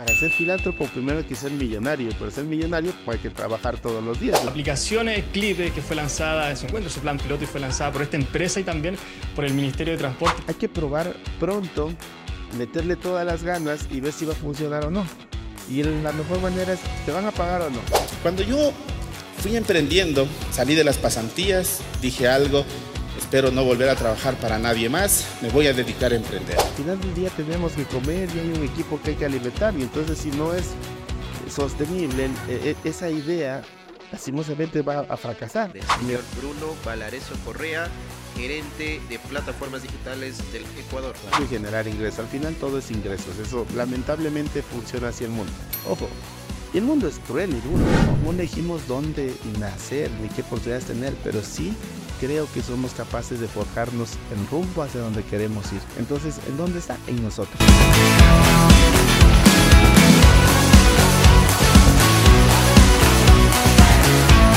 Para ser filántropo primero hay que ser millonario, para ser millonario pues hay que trabajar todos los días. La aplicación Clipe, que fue lanzada, se encuentra su plan piloto y fue lanzada por esta empresa y también por el Ministerio de Transporte. Hay que probar pronto, meterle todas las ganas y ver si va a funcionar o no. Y la mejor manera es, ¿te van a pagar o no? Cuando yo fui emprendiendo, salí de las pasantías, dije algo, espero no volver a trabajar para nadie más, me voy a dedicar a emprender. Al final del día tenemos que comer y hay un equipo que hay que alimentar y entonces si no es sostenible e, e, esa idea, lastimosamente va a fracasar. señor Bruno Valareso Correa, gerente de plataformas digitales del Ecuador. Y generar ingresos, al final todo es ingresos, eso lamentablemente funciona así el mundo. Ojo, y el mundo es cruel y duro. No elegimos dónde nacer ni qué oportunidades tener, pero sí creo que somos capaces de forjarnos en rumbo hacia donde queremos ir. Entonces, ¿en dónde está? En nosotros.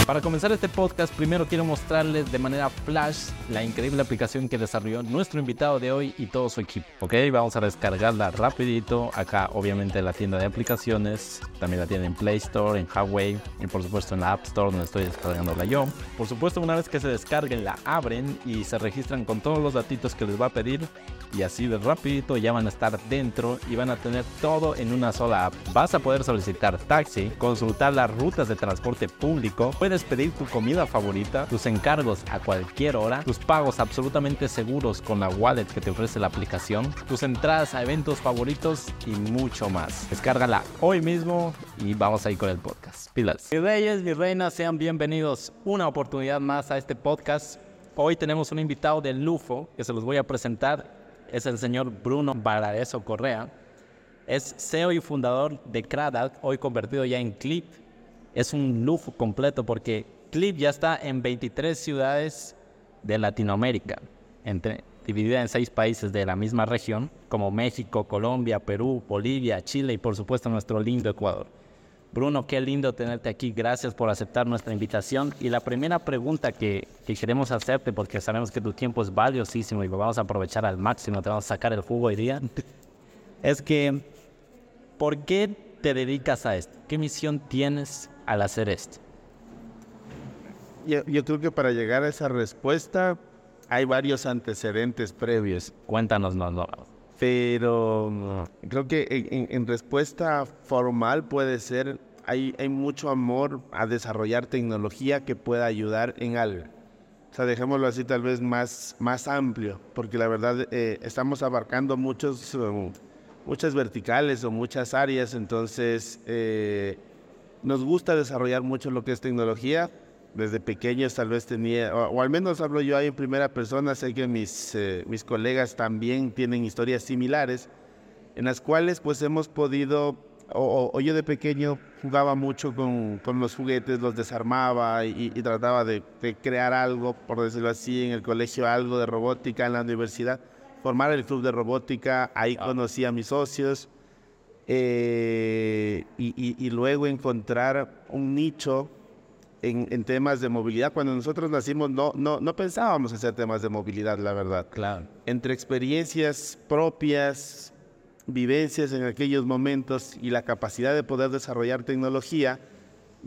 Para comenzar este podcast, primero quiero mostrarles de manera flash la increíble aplicación que desarrolló nuestro invitado de hoy y todo su equipo. Ok, vamos a descargarla rapidito. Acá obviamente la tienda de aplicaciones, también la tienda en Play Store, en Huawei y por supuesto en la App Store donde estoy descargándola yo. Por supuesto una vez que se descarguen la abren y se registran con todos los datitos que les va a pedir y así de rapidito ya van a estar dentro y van a tener todo en una sola app. Vas a poder solicitar taxi, consultar las rutas de transporte público, puedes pedir tu comida favorita, tus encargos a cualquier hora, tus pagos absolutamente seguros con la wallet que te ofrece la aplicación, tus entradas a eventos favoritos y mucho más. Descárgala hoy mismo y vamos a ir con el podcast. Pilas. Mis reyes, mis reinas, sean bienvenidos una oportunidad más a este podcast. Hoy tenemos un invitado de Lufo que se los voy a presentar. Es el señor Bruno Barareso Correa. Es CEO y fundador de Cradat, hoy convertido ya en Clip es un lujo completo porque Clip ya está en 23 ciudades de Latinoamérica, dividida en seis países de la misma región, como México, Colombia, Perú, Bolivia, Chile y por supuesto nuestro lindo Ecuador. Bruno, qué lindo tenerte aquí. Gracias por aceptar nuestra invitación. Y la primera pregunta que, que, queremos hacerte, porque sabemos que tu tiempo es valiosísimo y lo vamos a aprovechar al máximo, te vamos a sacar el jugo hoy día, es que, ¿por qué te dedicas a esto? ¿Qué misión tienes al hacer esto? Yo, creo que para llegar a esa respuesta hay varios antecedentes previos. Cuéntanos, no, no. Pero creo que en, respuesta formal puede ser, hay, hay mucho amor a desarrollar tecnología que pueda ayudar en algo. O sea, dejémoslo así tal vez más, más amplio, porque la verdad eh, estamos abarcando muchos, um, muchas verticales o muchas áreas, entonces... Eh, nos gusta desarrollar mucho lo que es tecnología. Desde pequeños tal vez tenía, o, al menos hablo yo ahí en primera persona, sé que mis, eh, mis colegas también tienen historias similares, en las cuales pues hemos podido, o, yo de pequeño jugaba mucho con, con los juguetes, los desarmaba y, trataba de, de, crear algo, por decirlo así, en el colegio algo de robótica, en la universidad, formar el club de robótica, ahí conocí a mis socios. Eh, y, luego encontrar un nicho en, temas de movilidad. Cuando nosotros nacimos no, no, no pensábamos hacer temas de movilidad, la verdad. Claro. Entre experiencias propias, vivencias en aquellos momentos y la capacidad de poder desarrollar tecnología,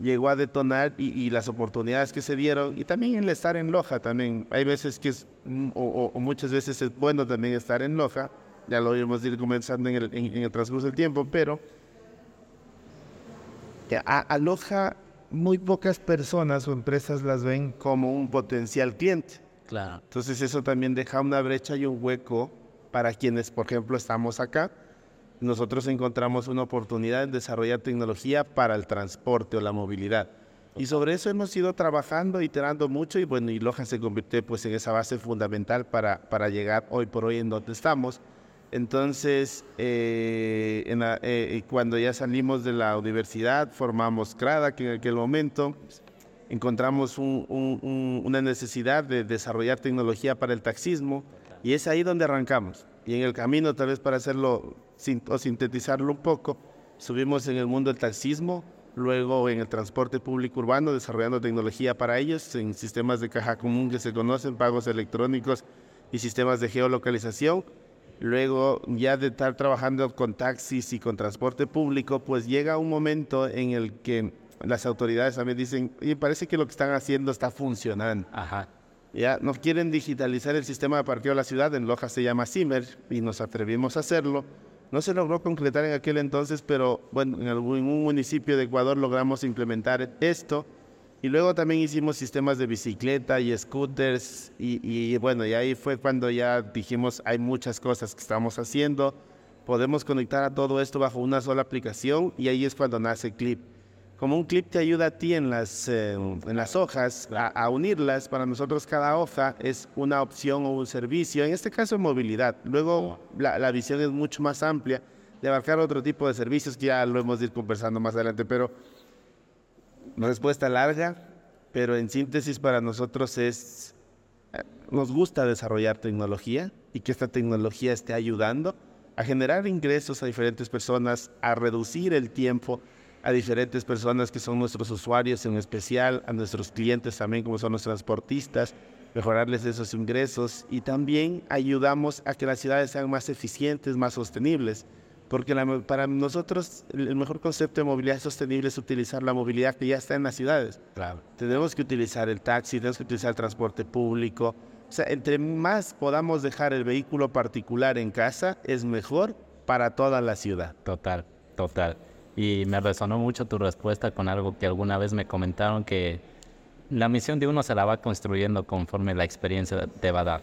llegó a detonar y, las oportunidades que se dieron y también el estar en Loja también. Hay veces que es, o, o muchas veces es bueno también estar en Loja ya lo iremos ir comenzando en el, en, el transcurso del tiempo, pero aloja muy pocas personas o empresas las ven como un potencial cliente. Claro. Entonces eso también deja una brecha y un hueco para quienes, por ejemplo, estamos acá. Nosotros encontramos una oportunidad en desarrollar tecnología para el transporte o la movilidad. Y sobre eso hemos ido trabajando, iterando mucho y bueno, y Loja se convirtió pues en esa base fundamental para, para llegar hoy por hoy en donde estamos. Entonces, eh, eh, cuando ya salimos de la universidad, formamos CRADA, que en aquel momento encontramos una necesidad de desarrollar tecnología para el taxismo y es ahí donde arrancamos. Y en el camino, tal vez para hacerlo o sintetizarlo un poco, subimos en el mundo del taxismo, luego en el transporte público urbano, desarrollando tecnología para ellos, en sistemas de caja común que se conocen, pagos electrónicos y sistemas de geolocalización Luego, ya de estar trabajando con taxis y con transporte público, pues llega un momento en el que las autoridades también dicen, y parece que lo que están haciendo está funcionando. Ajá. Ya no quieren digitalizar el sistema de parqueo de la ciudad, en Loja se llama Zimmer y nos atrevimos a hacerlo. No se logró concretar en aquel entonces, pero bueno, en algún en un municipio de Ecuador logramos implementar esto. Y luego también hicimos sistemas de bicicleta y scooters y, y bueno, y ahí fue cuando ya dijimos, hay muchas cosas que estamos haciendo, podemos conectar a todo esto bajo una sola aplicación y ahí es cuando nace Clip. Como un clip te ayuda a ti en las, eh, en las hojas a, a unirlas, para nosotros cada hoja es una opción o un servicio, en este caso movilidad. Luego la, la visión es mucho más amplia de abarcar otro tipo de servicios que ya lo hemos de ir conversando más adelante, pero respuesta larga, pero en síntesis para nosotros es, eh, nos gusta desarrollar tecnología y que esta tecnología esté ayudando a generar ingresos a diferentes personas, a reducir el tiempo a diferentes personas que son nuestros usuarios, en especial a nuestros clientes también, como son los transportistas, mejorarles esos ingresos y también ayudamos a que las ciudades sean más eficientes, más sostenibles. Porque la- para nosotros el mejor concepto de movilidad sostenible es utilizar la movilidad que ya está en las ciudades. Claro. Tenemos que utilizar el taxi, tenemos que utilizar el transporte público. O sea, entre más podamos dejar el vehículo particular en casa, es mejor para toda la ciudad. Total, total. Y me resonó mucho tu respuesta con algo que alguna vez me comentaron que la misión de uno se la va construyendo conforme la experiencia te va a dar.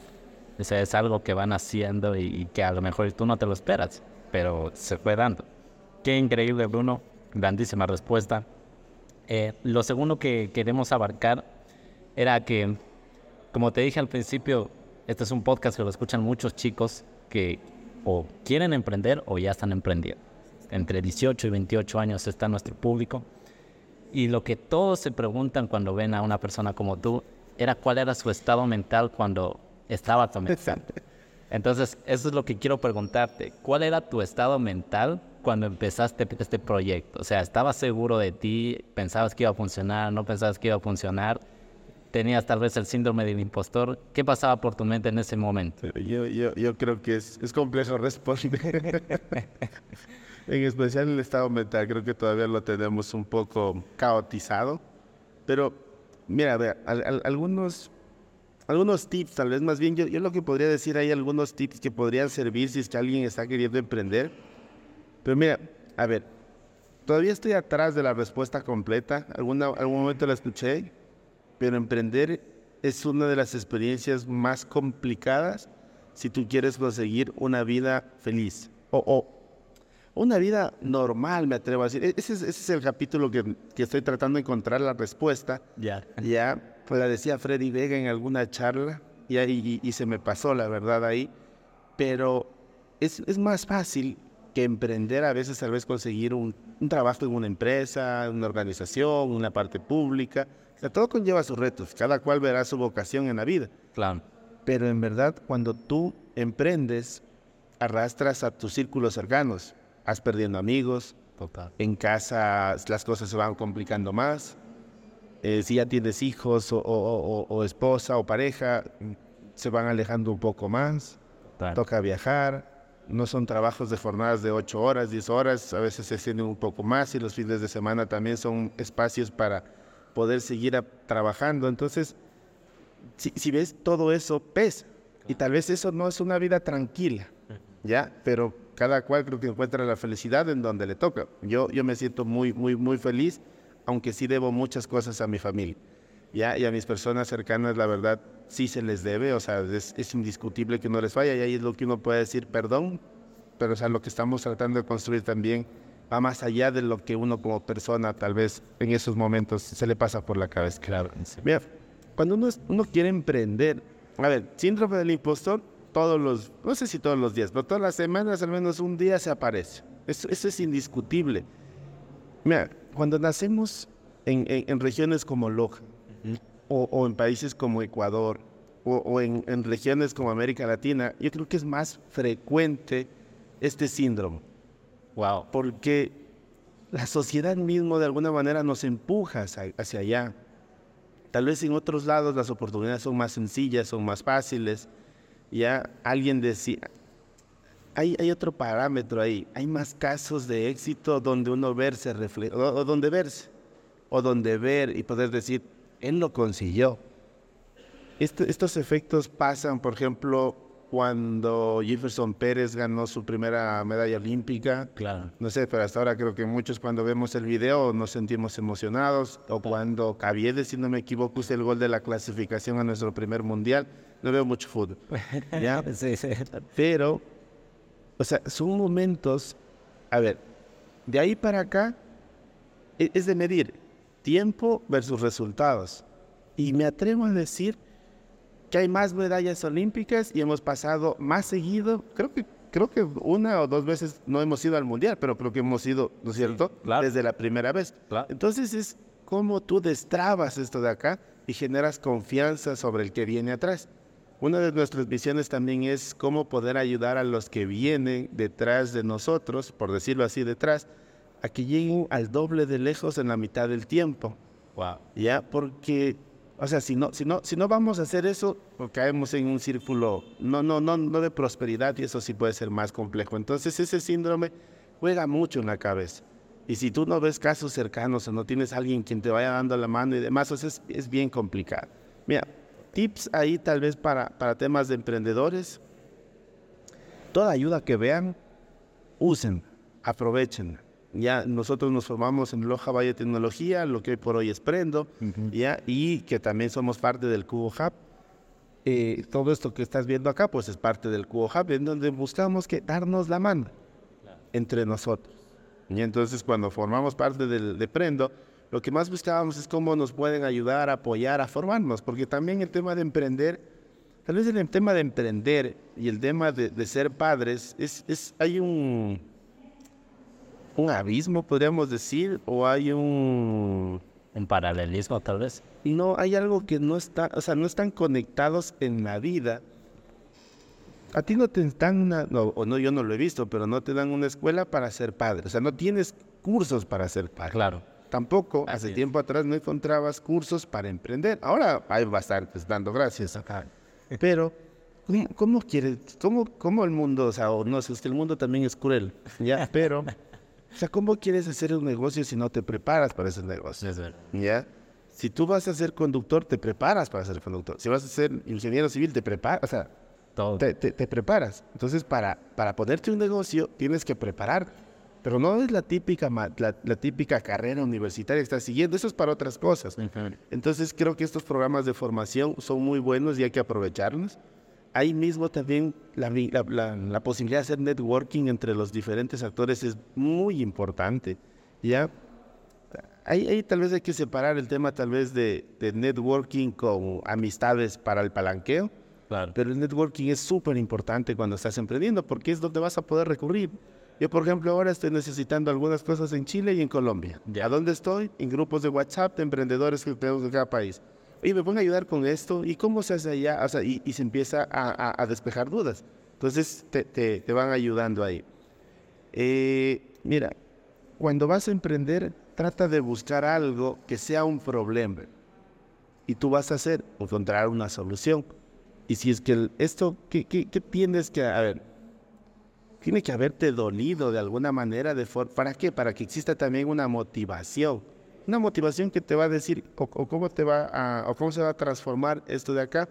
O sea, es algo que van haciendo y, y que a lo mejor tú no te lo esperas, pero se fue dando. Qué increíble, Bruno. Grandísima respuesta. Eh, lo segundo que queremos abarcar era que, como te dije al principio, este es un podcast que lo escuchan muchos chicos que o quieren emprender o ya están emprendiendo. Entre 18 y 28 años está nuestro público. Y lo que todos se preguntan cuando ven a una persona como tú era cuál era su estado mental cuando estaba comenzando. Entonces, eso es lo que quiero preguntarte. ¿Cuál era tu estado mental cuando empezaste este proyecto? O sea, ¿estabas seguro de ti? ¿Pensabas que iba a funcionar? ¿No pensabas que iba a funcionar? ¿Tenías tal vez el síndrome del impostor? ¿Qué pasaba por tu mente en ese momento? Yo, yo, yo creo que es, es complejo responder. en especial el estado mental, creo que todavía lo tenemos un poco caotizado. Pero, mira, a ver, al- al- algunos, algunos tips, tal vez más bien, yo, yo lo que podría decir hay algunos tips que podrían servir si es que alguien está queriendo emprender. Pero mira, a ver, todavía estoy atrás de la respuesta completa. Alguna, algún momento la escuché, pero emprender es una de las experiencias más complicadas si tú quieres conseguir una vida feliz o, o una vida normal, me atrevo a decir. E- Ese es, ese es el capítulo que, que estoy tratando de encontrar la respuesta. Ya. Ya, pues la decía Freddy Vega en alguna charla y, ahí- y- y se me pasó la verdad ahí. Pero es, es más fácil que emprender a veces tal vez conseguir un, un trabajo en una empresa, una organización, una parte pública. O sea, todo conlleva sus retos, cada cual verá su vocación en la vida. Claro. Pero en verdad, cuando tú emprendes, arrastras a tus círculos cercanos. Vas perdiendo amigos, Total. en casa las cosas se van complicando más. Eh, si ya tienes hijos o, o- o- o esposa o pareja, se van alejando un poco más. Toca viajar. No son trabajos de jornadas de 8 horas, 10 horas. A veces se extienden un poco más y los fines de semana también son espacios para poder seguir trabajando. Entonces, si, si ves todo eso, pesa. Y tal vez eso no es una vida tranquila, ¿ya? Pero cada cual creo que encuentra la felicidad en donde le toca. Yo, yo me siento muy, muy, muy feliz, aunque sí debo muchas cosas a mi familia, ¿ya? Y a mis personas cercanas, la verdad, sí se les debe, o sea, es, es indiscutible que no les vaya, y ahí es lo que uno puede decir, perdón, pero o sea, lo que estamos tratando de construir también va más allá de lo que uno como persona tal vez en esos momentos se le pasa por la cabeza. Claro. Mira, cuando uno, es- uno quiere emprender, a ver, síndrome del impostor, todos los, no sé si todos los días, pero todas las semanas al menos un día se aparece. Eso, eso es indiscutible. Mira, cuando nacemos en, en- en regiones como Loja, o, o en países como Ecuador, o, o en, en regiones como América Latina, yo creo que es más frecuente este síndrome Wow. porque la sociedad mismo de alguna manera nos empuja hacia, hacia allá. Tal vez en otros lados las oportunidades son más sencillas, son más fáciles. Ya alguien decía, hay, hay otro parámetro ahí. Hay más casos de éxito donde uno verse refleja, o, o donde verse, o donde ver y poder decir, él lo consiguió. Este- estos efectos pasan, por ejemplo, cuando Jefferson Pérez ganó su primera medalla olímpica. Claro. No sé, pero hasta ahora creo que muchos cuando vemos el video nos sentimos emocionados. O cuando Caviedes, si no me equivoco, hizo el gol de la clasificación a nuestro primer mundial. No veo mucho fútbol. ¿ya? Sí, sí. Pero, o sea, son momentos, a ver, de ahí para acá e- es de medir tiempo versus resultados. Y me atrevo a decir que hay más medallas olímpicas y hemos pasado más seguido, creo que creo que una o dos veces no hemos ido al mundial, pero creo que hemos ido, ¿no es cierto? claro. Desde la primera vez. Claro. Entonces es como tú destrabas esto de acá y generas confianza sobre el que viene atrás. Una de nuestras misiones también es cómo poder ayudar a los que vienen detrás de nosotros, por decirlo así, detrás, a que lleguen al doble de lejos en la mitad del tiempo. Wow. ¿Ya? Porque, o sea, si no, si no, si no vamos a hacer eso, pues caemos en un círculo no, no, no, no de prosperidad y eso sí puede ser más complejo. Entonces ese síndrome juega mucho en la cabeza. Y si tú no ves casos cercanos o no tienes alguien quien te vaya dando la mano y demás, o sea, es, es bien complicado. Mira, tips ahí tal vez para, para temas de emprendedores. Toda ayuda que vean, usen, aprovechen. Ya nosotros nos formamos en Loja Valle Tecnología, lo que hoy por hoy es Prendo, ya, y que también somos parte del Cubo Hub. Eh, todo esto que estás viendo acá, pues es parte del Cubo Hub, en donde buscamos que darnos la mano entre nosotros. Y entonces cuando formamos parte del, de Prendo, lo que más buscábamos es cómo nos pueden ayudar, apoyar, a formarnos, porque también el tema de emprender, tal vez el tema de emprender y el tema de, de ser padres, es, es, hay un, un abismo, podríamos decir, o hay un... Un paralelismo, tal vez. No, hay algo que no está, o sea, no están conectados en la vida. A ti no te dan una, no, o no, yo no lo he visto, pero no te dan una escuela para ser padre. O sea, no tienes cursos para ser padre. Claro. Tampoco, Así hace es. tiempo atrás no encontrabas cursos para emprender. Ahora hay bastantes, dando gracias. Pero, ¿cómo, cómo quieres, cómo, cómo el mundo, o sea, o no sé, es que el mundo también es cruel, ¿ya? Pero, o sea, ¿cómo quieres hacer un negocio si no te preparas para ese negocio? Es verdad. ¿Ya? Si tú vas a ser conductor, te preparas para ser conductor. Si vas a ser ingeniero civil, te preparas, o sea, Todo. te, te- te preparas. Entonces, para, para ponerte un negocio, tienes que preparar. Pero no es la típica, la, la típica carrera universitaria que estás siguiendo. Eso es para otras cosas. Entonces, creo que estos programas de formación son muy buenos y hay que aprovecharlos. Ahí mismo también la, la- la- la posibilidad de hacer networking entre los diferentes actores es muy importante. ¿Ya? Ahí, ahí tal vez hay que separar el tema tal vez de, de networking con amistades para el palanqueo. Claro. Pero el networking es súper importante cuando estás emprendiendo porque es donde vas a poder recurrir. Yo, por ejemplo, ahora estoy necesitando algunas cosas en Chile y en Colombia. ¿A dónde estoy? En grupos de WhatsApp de emprendedores que tenemos en cada país. Oye, ¿me pueden ayudar con esto? ¿Y cómo se hace allá? O sea, y, y se empieza a, a- a despejar dudas. Entonces, te, te- te van ayudando ahí. Eh, mira, cuando vas a emprender, trata de buscar algo que sea un problema. Y tú vas a hacer, encontrar una solución. Y si es que esto, ¿qué, qué, qué tienes que, a ver, tiene que haberte dolido de alguna manera, de for- ¿para qué? Para que exista también una motivación. Una motivación que te va a decir, o, o cómo te va a, o cómo se va a transformar esto de acá.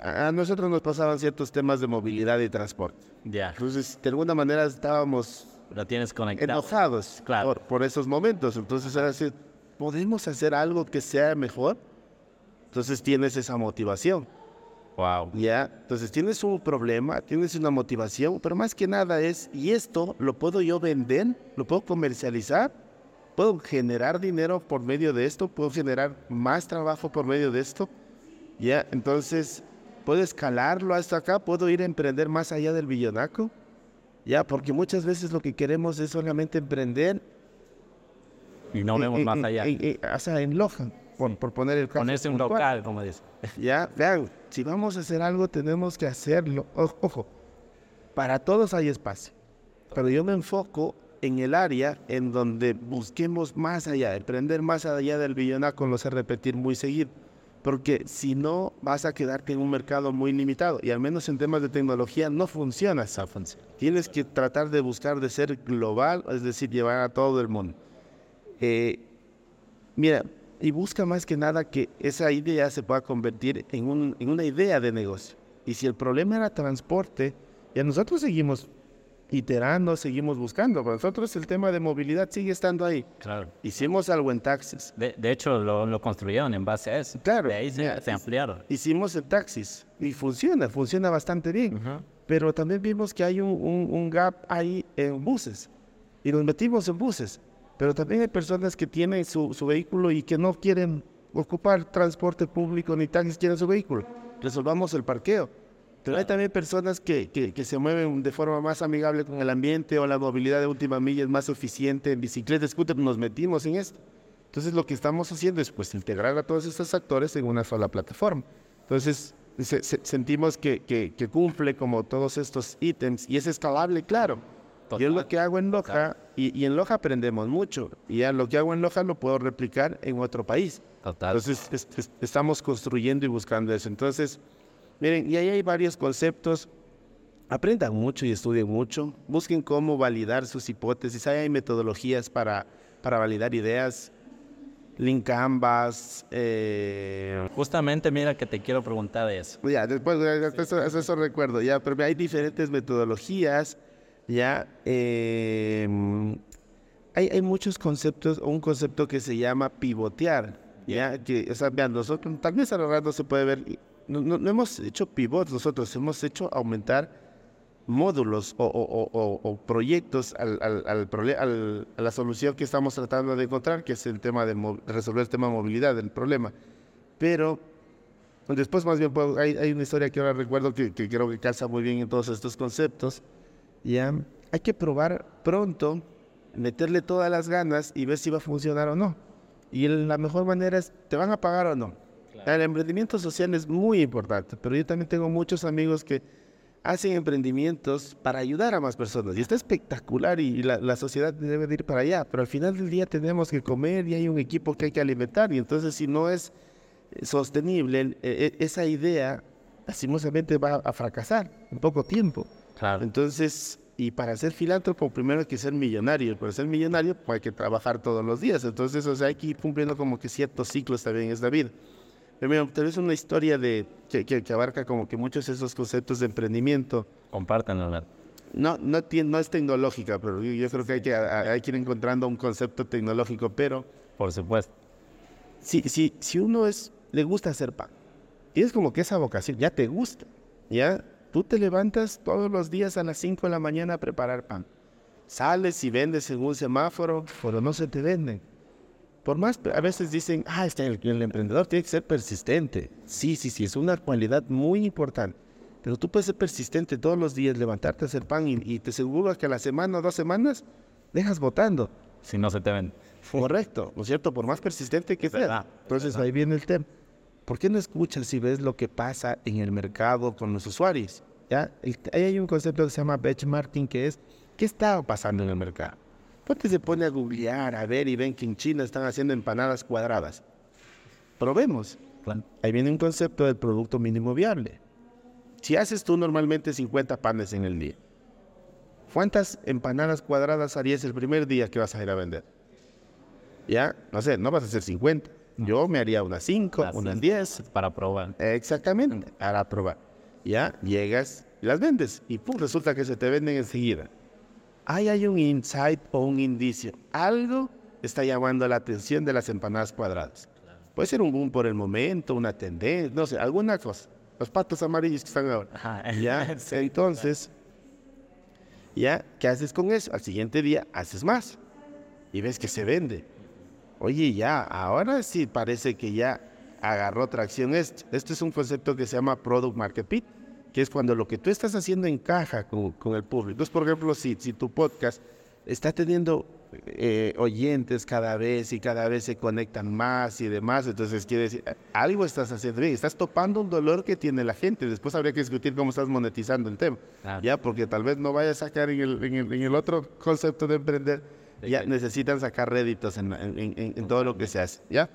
A nosotros nos pasaban ciertos temas de movilidad y transporte. Ya. Entonces, de alguna manera estábamos Lo tienes conectado. enojados Claro. por, por esos momentos. Entonces, ahora sí, ¿podemos hacer algo que sea mejor? Entonces tienes esa motivación, Wow. ¿ya? Entonces tienes un problema, tienes una motivación, pero más que nada es, ¿y esto lo puedo yo vender? ¿Lo puedo comercializar? ¿Puedo generar dinero por medio de esto? ¿Puedo generar más trabajo por medio de esto? ¿Ya? Entonces, ¿puedo escalarlo hasta acá? ¿Puedo ir a emprender más allá del billonaco? Ya, porque muchas veces lo que queremos es solamente emprender Y no vemos en- más allá. en- en- o sea, en Loja, por, por poner el caso. Ponerse un local, como dice. Ya, vean, si vamos a hacer algo, tenemos que hacerlo. Ojo, para todos hay espacio. Pero yo me enfoco en el área en donde busquemos más allá, emprender más allá del billonaco, lo sé repetir muy seguido. porque si no vas a quedarte en un mercado muy limitado y al menos en temas de tecnología no funciona esa función. Tienes que tratar de buscar de ser global, es decir, llevar a todo el mundo. Eh, mira, y busca más que nada que esa idea se pueda convertir en, un, en una idea de negocio. Y si el problema era transporte, ya nosotros seguimos iterando, seguimos buscando. Para nosotros el tema de movilidad sigue estando ahí. Claro. Hicimos algo en taxis. De, de hecho, lo, lo construyeron en base a eso. Claro. De ahí se ampliaron. Hicimos en taxis y funciona, funciona bastante bien. Pero también vimos que hay un, un- un gap ahí en buses y nos metimos en buses. Pero también hay personas que tienen su, su vehículo y que no quieren ocupar transporte público ni taxis, quieren su vehículo. Resolvamos el parqueo. Pero hay también personas que, que, que se mueven de forma más amigable con el ambiente o la movilidad de última milla es más eficiente en bicicleta, scooter, nos metimos en esto. Entonces lo que estamos haciendo es pues integrar a todos estos actores en una sola plataforma. Entonces se- se- sentimos que, que- que cumple como todos estos ítems y es escalable, claro. Yo es lo que hago en Loja y, y en Loja aprendemos mucho y ya lo que hago en Loja lo puedo replicar en otro país. Total. Entonces es- es- estamos construyendo y buscando eso. Entonces, miren, y ahí hay varios conceptos. Aprendan mucho y estudien mucho. Busquen cómo validar sus hipótesis. Ahí hay metodologías para, para validar ideas. Link Canvas. eh, Justamente, mira que te quiero preguntar eso. ya, después, eso, eso recuerdo, ya, pero hay diferentes metodologías, ya. eh, hay, hay muchos conceptos, o un concepto que se llama pivotear, ya, que, o sea, vean, nosotros, tal vez a lo rato se puede ver, no, no- no hemos hecho pivots nosotros, hemos hecho aumentar módulos o, o- o- o- o proyectos al, al- al prole- al- a la solución que estamos tratando de encontrar, que es el tema de resolver el tema de movilidad, el problema. Pero Después más bien hay, hay una historia que ahora recuerdo que, que creo que calza muy bien en todos estos conceptos. Ya hay que probar pronto, meterle todas las ganas y ver si va a funcionar o no. Y la mejor manera es, ¿te van a pagar o no? El emprendimiento social es muy importante, pero yo también tengo muchos amigos que hacen emprendimientos para ayudar a más personas. Y está espectacular y, la, la sociedad debe de ir para allá, pero al final del día tenemos que comer y hay un equipo que hay que alimentar. Y entonces si no es eh, sostenible, eh, eh, esa idea lastimosamente va a fracasar en poco tiempo. Claro. Entonces, y para ser filántropo primero hay que ser millonario. Para ser millonario pues, hay que trabajar todos los días. Entonces, o sea, hay que ir cumpliendo como que ciertos ciclos también en esta vida. Pero mira, tal vez una historia de, que, que- que abarca como que muchos de esos conceptos de emprendimiento. Compártanlo. No, no, tiene, no es tecnológica, pero yo, yo creo que hay, que hay que ir encontrando un concepto tecnológico. Pero Por supuesto. si, si, si uno es, le gusta hacer pan, y es como que esa vocación, ya te gusta, ya tú te levantas todos los días a las 5 de la mañana a preparar pan. Sales y vendes en un semáforo, pero no se te venden. Por más, a veces dicen, ah, este, el, el emprendedor tiene que ser persistente. Sí, sí, sí, es una cualidad muy importante. Pero tú puedes ser persistente todos los días, levantarte a hacer pan y, y te aseguro que a la semana o dos semanas dejas votando. Si no se te ven. Correcto, ¿no es cierto? Por más persistente que sea. verdad, Entonces ahí viene el tema. ¿Por qué no escuchas y ves lo que pasa en el mercado con los usuarios? ¿Ya? Ahí hay un concepto que se llama benchmarking, que es ¿qué está pasando en el mercado? Ponte se pone a googlear, a ver y ven que en China están haciendo empanadas cuadradas. Probemos. Ahí viene un concepto del producto mínimo viable. Si haces tú normalmente 50 panes en el día, ¿cuántas empanadas cuadradas harías el primer día que vas a ir a vender? Ya, no sé, no vas a hacer 50. Yo me haría unas 5, Las unas cinco. 10. Para probar. Exactamente, para probar. Ya, llegas las vendes y pum, resulta que se te venden enseguida. Ahí hay un insight o un indicio. Algo está llamando la atención de las empanadas cuadradas. Puede ser un boom por el momento, una tendencia, no sé, alguna cosa. Los patos amarillos que están ahora. Ajá. Ya, Sí. entonces, ya, ¿qué haces con eso? Al siguiente día haces más y ves que se vende. Oye, ya, ahora sí parece que ya agarró tracción esto. Esto es un concepto que se llama Product Market Fit, que es cuando lo que tú estás haciendo encaja con, con el público. Entonces, por ejemplo, si, si tu podcast está teniendo eh, oyentes cada vez y cada vez se conectan más y demás, entonces quiere decir, algo estás haciendo bien, estás topando un dolor que tiene la gente. Después habría que discutir cómo estás monetizando el tema. Ya, porque tal vez no vayas a sacar en el, en el, en el otro concepto de emprender, De ya necesitan sacar réditos en, en- en- en todo lo que se hace, ¿ya?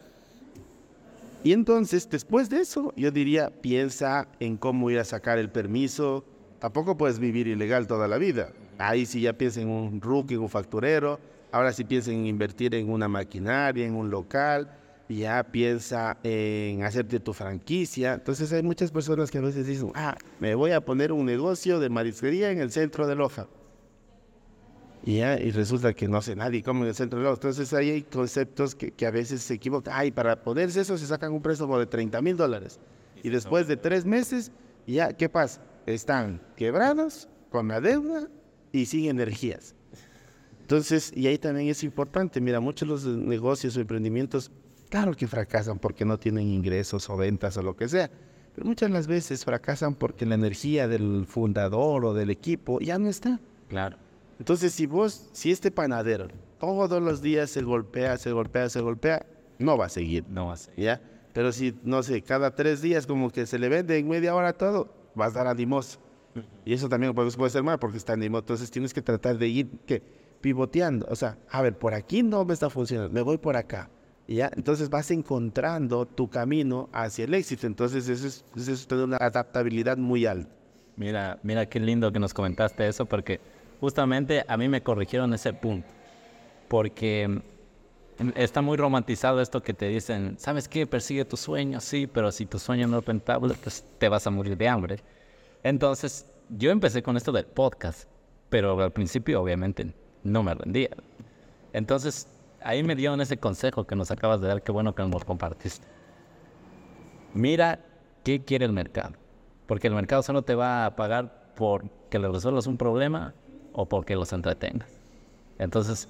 Y entonces, después de eso, yo diría, piensa en cómo ir a sacar el permiso. Tampoco puedes vivir ilegal toda la vida. Ahí sí ya piensa en un rookie, un facturero. Ahora sí piensa en invertir en una maquinaria, en un local. Ya piensa en hacerte tu franquicia. Entonces hay muchas personas que a veces dicen, ah, me voy a poner un negocio de marisquería en el centro de Loja. Y, ya, y resulta que no sé nadie come en el centro de Loja. Entonces ahí hay conceptos que, que a veces se equivocan. Ay, para ponerse eso se sacan un préstamo de 30 mil dólares. Y después de tres meses, ya, ¿qué pasa? Están quebrados, con la deuda y sin energías. Entonces, y ahí también es importante, mira, muchos de los negocios o emprendimientos, claro que fracasan porque no tienen ingresos o ventas o lo que sea, pero muchas de las veces fracasan porque la energía del fundador o del equipo ya no está. Claro. Entonces, si vos, si este panadero todos los días se golpea, se golpea, se golpea, no va a seguir. No va a ser. ¿Ya? Pero si, no sé, cada tres días como que se le vende en media hora todo, va a estar animoso. Y eso también puede, puede ser mal porque está animoso. Entonces tienes que tratar de ir ¿qué? pivoteando. O sea, a ver, por aquí no me está funcionando, me voy por acá. ¿Y ¿Ya? Entonces vas encontrando tu camino hacia el éxito. Entonces eso es, eso es una adaptabilidad muy alta. Mira, mira qué lindo que nos comentaste eso porque justamente a mí me corrigieron ese punto. Porque mm, está muy romantizado esto que te dicen, ¿sabes qué? Persigue tu sueño, sí, pero si tu sueño no es rentable, pues te vas a morir de hambre. Entonces, yo empecé con esto del podcast, pero al principio obviamente no me rendía. Entonces, ahí me dieron ese consejo que nos acabas de dar, qué bueno que nos compartiste. Mira qué quiere el mercado, porque el mercado solo te va a pagar por que le resuelvas un problema o porque los entretengas. Entonces,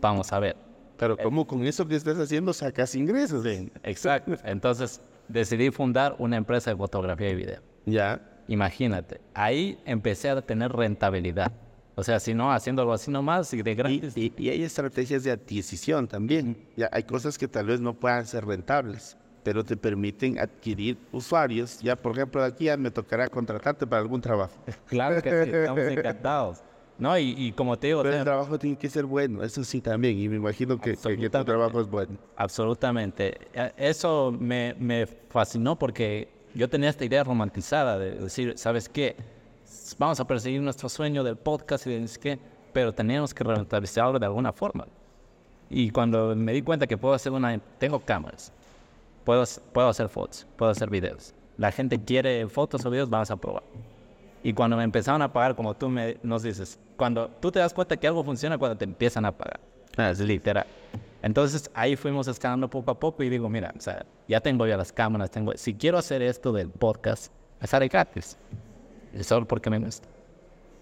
vamos a ver. Pero como con eso que estás haciendo sacas ingresos. ¿eh? Exacto. Entonces, decidí fundar una empresa de fotografía y video. Ya. Imagínate, ahí empecé a tener rentabilidad. O sea, si no, haciéndolo así nomás y de Y, gratis. y- y hay estrategias de adquisición también. Ya hay cosas que tal vez no puedan ser rentables, pero te permiten adquirir usuarios. Ya, por ejemplo, aquí ya me tocará contratarte para algún trabajo. Claro que sí, estamos encantados. No, y, y como te digo, o Pero el trabajo tiene que ser bueno, eso sí también. Y me imagino que, que- que tu trabajo es bueno. absolutamente. Eso me, me fascinó porque yo tenía esta idea romantizada de decir, ¿sabes qué? Vamos a perseguir nuestro sueño del podcast y de qué, pero teníamos que rentabilizarlo de alguna forma. Y cuando me di cuenta que puedo hacer una... Tengo cámaras, puedo, puedo hacer fotos, puedo hacer videos. La gente quiere fotos o videos, vamos a probar. Y cuando me empezaron a pagar, como tú me, nos dices, cuando tú te das cuenta que algo funciona cuando te empiezan a pagar. Es literal. Entonces ahí fuimos escalando poco a poco y digo, mira, o sea, ya tengo ya las cámaras, tengo, si quiero hacer esto del podcast, estaré gratis. Es solo porque me gusta.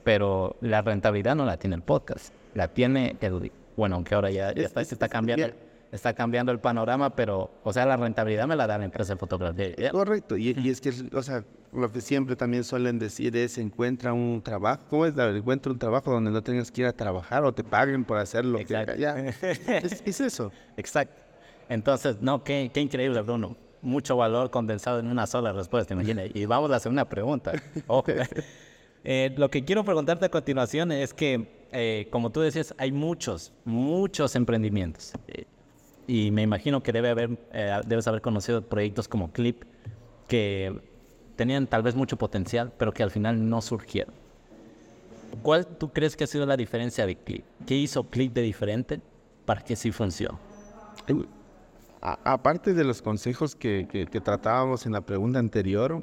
Pero la rentabilidad no la tiene el podcast, la tiene el, bueno, aunque ahora ya, ya Es- está, es- se está es- cambiando. Está cambiando el panorama, pero, o sea, la rentabilidad me la da la empresa de fotografía. Correcto, y, y es que, o sea, lo que siempre también suelen decir es encuentra un trabajo, ¿cómo es? Encuentra un trabajo donde no tengas que ir a trabajar o te paguen por hacerlo. Exacto. Ya, es, es eso. Exacto. Entonces, no, qué, qué increíble, Bruno. Mucho valor condensado en una sola respuesta, imagina. Y vamos a hacer una pregunta. Ojo. Eh, lo que quiero preguntarte a continuación es que, eh, como tú decías, hay muchos, muchos emprendimientos. Y me imagino que debe haber, eh, debes haber conocido proyectos como Clip que tenían tal vez mucho potencial, pero que al final no surgieron. ¿Cuál tú crees que ha sido la diferencia de Clip? ¿Qué hizo Clip de diferente para que sí funcione? A- aparte de los consejos que, tratábamos en la pregunta anterior,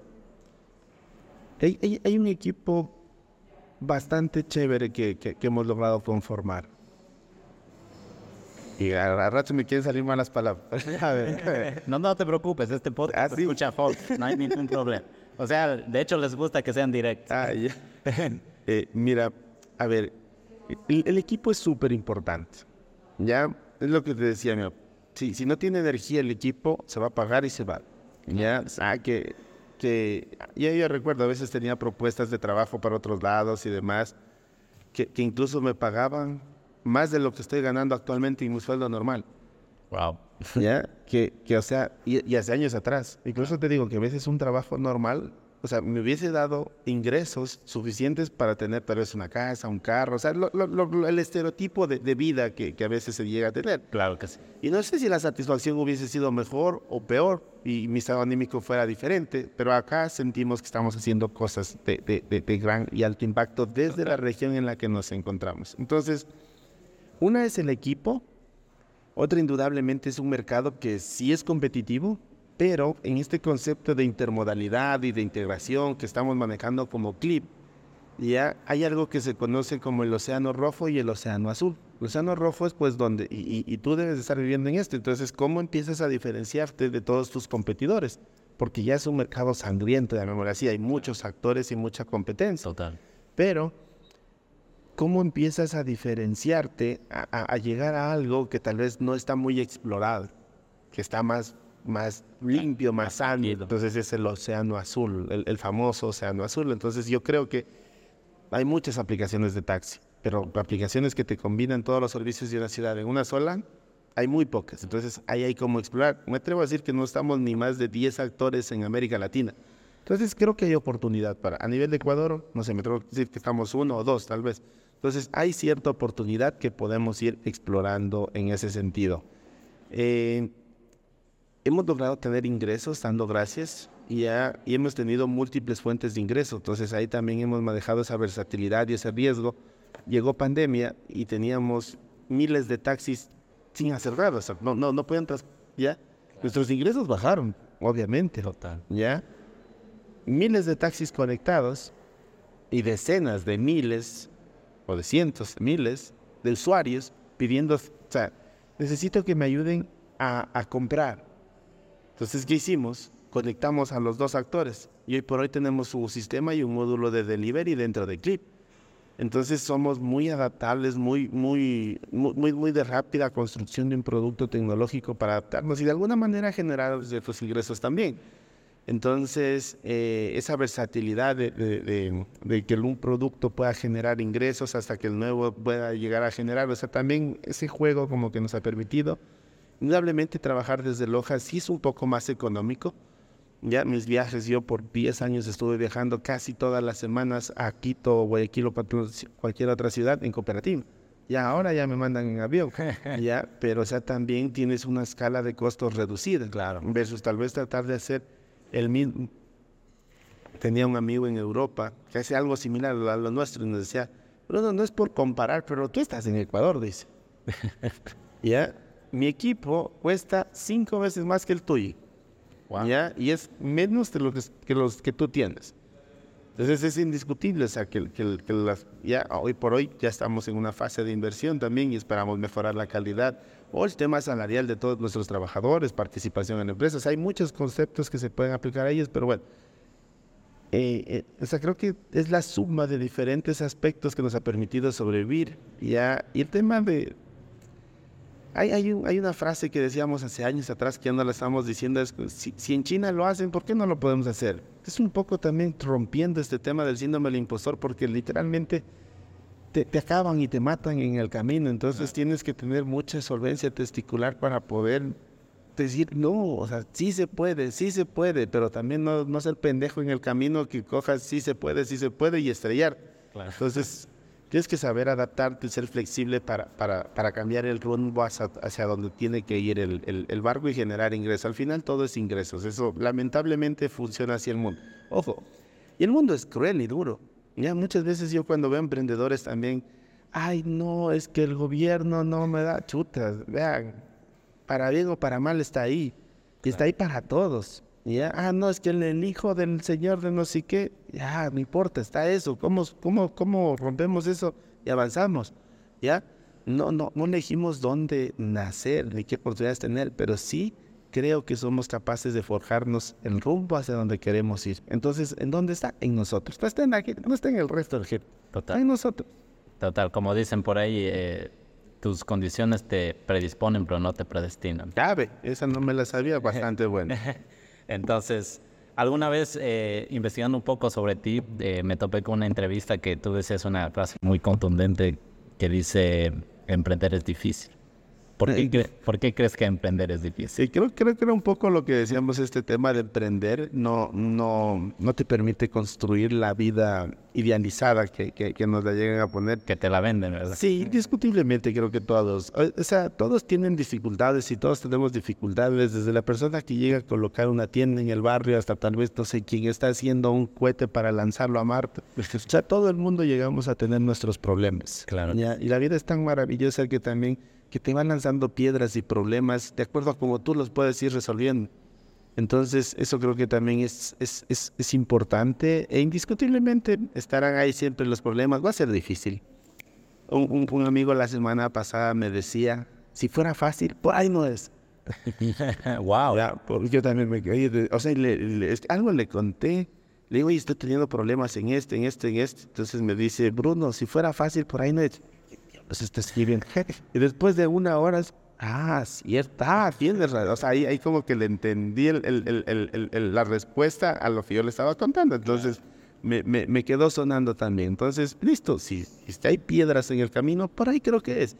hay, un equipo bastante chévere que- que hemos logrado conformar. Y a, a rato me quieren salir malas palabras. A ver, No, no te preocupes, este podcast Ah, sí. escucha Fox, no hay ningún problema. O sea, de hecho les gusta que sean directos. Ah, ya. Eh, mira, a ver, el, el equipo es súper importante. Ya, es lo que te decía, mira, sí, si no tiene energía el equipo, se va a apagar y se va. Ya, ah, que, que, ya yo recuerdo, a veces tenía propuestas de trabajo para otros lados y demás, que, que incluso me pagaban más de lo que estoy ganando actualmente en mi sueldo normal. Wow. ¿ya? Que, que, o sea, y, y hace años atrás. Incluso te digo que a veces un trabajo normal o sea, me hubiese dado ingresos suficientes para tener tal vez una casa, un carro, o sea, lo- lo- lo- el estereotipo de, de vida que, que a veces se llega a tener. Claro que sí. Y no sé si la satisfacción hubiese sido mejor o peor y mi estado anímico fuera diferente, pero acá sentimos que estamos haciendo cosas de, de- de- de gran y alto impacto desde la región en la que nos encontramos. Entonces, una es el equipo, otra indudablemente es un mercado que sí es competitivo, pero en este concepto de intermodalidad y de integración que estamos manejando como CLIP, ya hay algo que se conoce como el océano rojo y el océano azul. El océano rojo es pues donde, y, y- y tú debes de estar viviendo en esto, entonces ¿cómo empiezas a diferenciarte de todos tus competidores? Porque ya es un mercado sangriento, llamémoslo así, hay muchos actores y mucha competencia. Total. Pero, ¿cómo empiezas a diferenciarte, a, a- a llegar a algo que tal vez no está muy explorado, que está más, más limpio, más sano? Entonces es el océano azul, el, el famoso océano azul. Entonces yo creo que hay muchas aplicaciones de taxi, pero aplicaciones que te combinan todos los servicios de una ciudad en una sola, hay muy pocas. Entonces ahí hay como explorar. Me atrevo a decir que no estamos ni más de 10 actores en América Latina. Entonces creo que hay oportunidad para, a nivel de Ecuador, no sé, me atrevo a decir que estamos uno o dos tal vez. Entonces hay cierta oportunidad que podemos ir explorando en ese sentido. Eh, hemos logrado tener ingresos dando gracias y, ya, y hemos tenido múltiples fuentes de ingresos. Entonces ahí también hemos manejado esa versatilidad y ese riesgo. Llegó pandemia y teníamos miles de taxis sin hacer nada. O sea, no, no, no podían ya. Nuestros ingresos bajaron, obviamente. Total. ¿Ya? Miles de taxis conectados y decenas de miles o de cientos miles de usuarios pidiendo, o sea, necesito que me ayuden a, a comprar. Entonces, ¿qué hicimos? Conectamos a los dos actores y hoy por hoy tenemos un sistema y un módulo de delivery dentro de Clip. Entonces somos muy adaptables, muy, muy, muy, muy, de rápida construcción de un producto tecnológico para adaptarnos y de alguna manera generar ciertos ingresos también. Entonces, eh, esa versatilidad de, de- de- de que un producto pueda generar ingresos hasta que el nuevo pueda llegar a generar, o sea, también ese juego como que nos ha permitido, indudablemente trabajar desde Loja sí es un poco más económico. Ya mis viajes, yo por 10 años estuve viajando casi todas las semanas a Quito, Guayaquil o cualquier- cualquier otra ciudad en cooperativa. Ya ahora ya me mandan en avión, ya, pero o sea, también tienes una escala de costos reducida. Claro. Versus tal vez tratar de hacer el mismo. Tenía un amigo en Europa que hace algo similar a lo nuestro y nos decía, Bruno, no es por comparar, pero tú estás en Ecuador, dice. ya, mi equipo cuesta cinco veces más que el tuyo. ¿ya? Y es menos de lo que, que los que tú tienes. Entonces es indiscutible, o sea, que, que- que las- ya hoy por hoy ya estamos en una fase de inversión también y esperamos mejorar la calidad o el tema salarial de todos nuestros trabajadores, participación en empresas. Hay muchos conceptos que se pueden aplicar a ellos, pero bueno, eh, eh, o sea, creo que es la suma de diferentes aspectos que nos ha permitido sobrevivir. Ya, y el tema de... Hay, hay, un- hay una frase que decíamos hace años atrás que ya no la estamos diciendo, es si, si en China lo hacen, ¿por qué no lo podemos hacer? Es un poco también rompiendo este tema del síndrome del impostor, porque literalmente te, te acaban y te matan en el camino, entonces tienes que tener mucha solvencia testicular para poder decir, no, o sea, sí se puede, sí se puede, pero también no, no ser pendejo en el camino que cojas, sí se puede, sí se puede y estrellar. Claro. Entonces, tienes que saber adaptarte, ser flexible para, para, para cambiar el rumbo hacia, hacia donde tiene que ir el, el, el barco y generar ingresos. Al final todo es ingresos, eso lamentablemente funciona así el mundo. Ojo, y el mundo es cruel y duro. Ya muchas veces yo cuando veo emprendedores también, ay no, es que el gobierno no me da chutas, vean, para bien o para mal está ahí. Y está ahí para todos. Ya, ah, no, es que el, el hijo del señor de no sé qué, ya, no importa, está eso. ¿Cómo, cómo, cómo rompemos eso y avanzamos? ¿Ya? No, no, no elegimos dónde nacer ni qué oportunidades tener, pero sí creo que somos capaces de forjarnos el rumbo hacia donde queremos ir. Entonces, ¿en dónde está? En nosotros. No está en, aquí, no está en el resto del gente. Está Total. en nosotros. Total, como dicen por ahí, eh, tus condiciones te predisponen, pero no te predestinan. Cabe, esa no me la sabía, bastante buena. Entonces, alguna vez eh, investigando un poco sobre ti, eh, me topé con una entrevista que tú decías una frase muy contundente que dice, emprender es difícil. ¿Por qué, Eh, cre- por qué crees que emprender es difícil? Sí, creo, creo que era un poco lo que decíamos, este tema de emprender no, no, no te permite construir la vida idealizada que, que, que nos la llegan a poner. Que te la venden, ¿verdad? Sí, indiscutiblemente creo que todos, o o sea, todos tienen dificultades y todos tenemos dificultades, desde la persona que llega a colocar una tienda en el barrio hasta tal vez, no sé, quien está haciendo un cohete para lanzarlo a Marte. O sea, todo el mundo llegamos a tener nuestros problemas. Claro. Ya, Y la vida es tan maravillosa que también que te van lanzando piedras y problemas de acuerdo a cómo tú los puedes ir resolviendo. Entonces, eso creo que también es, es, es, es importante e indiscutiblemente estarán ahí siempre los problemas. Va a ser difícil. Un, un- un amigo la semana pasada me decía, si fuera fácil, por ahí no es. wow. Ya, porque yo también me de- o sea, le- le- es- algo le conté. Le digo, oye, estoy teniendo problemas en este, en este, en este. Entonces me dice, Bruno, si fuera fácil, por ahí no es. Pues está escribiendo. Y después de una hora, es, ah, cierto, ah, tienes razón. O sea, ahí, ahí como que le entendí el- el- el- la respuesta a lo que yo le estaba contando. Entonces me, me- me quedó sonando también. Entonces, listo, si, si hay piedras en el camino, por ahí creo que es.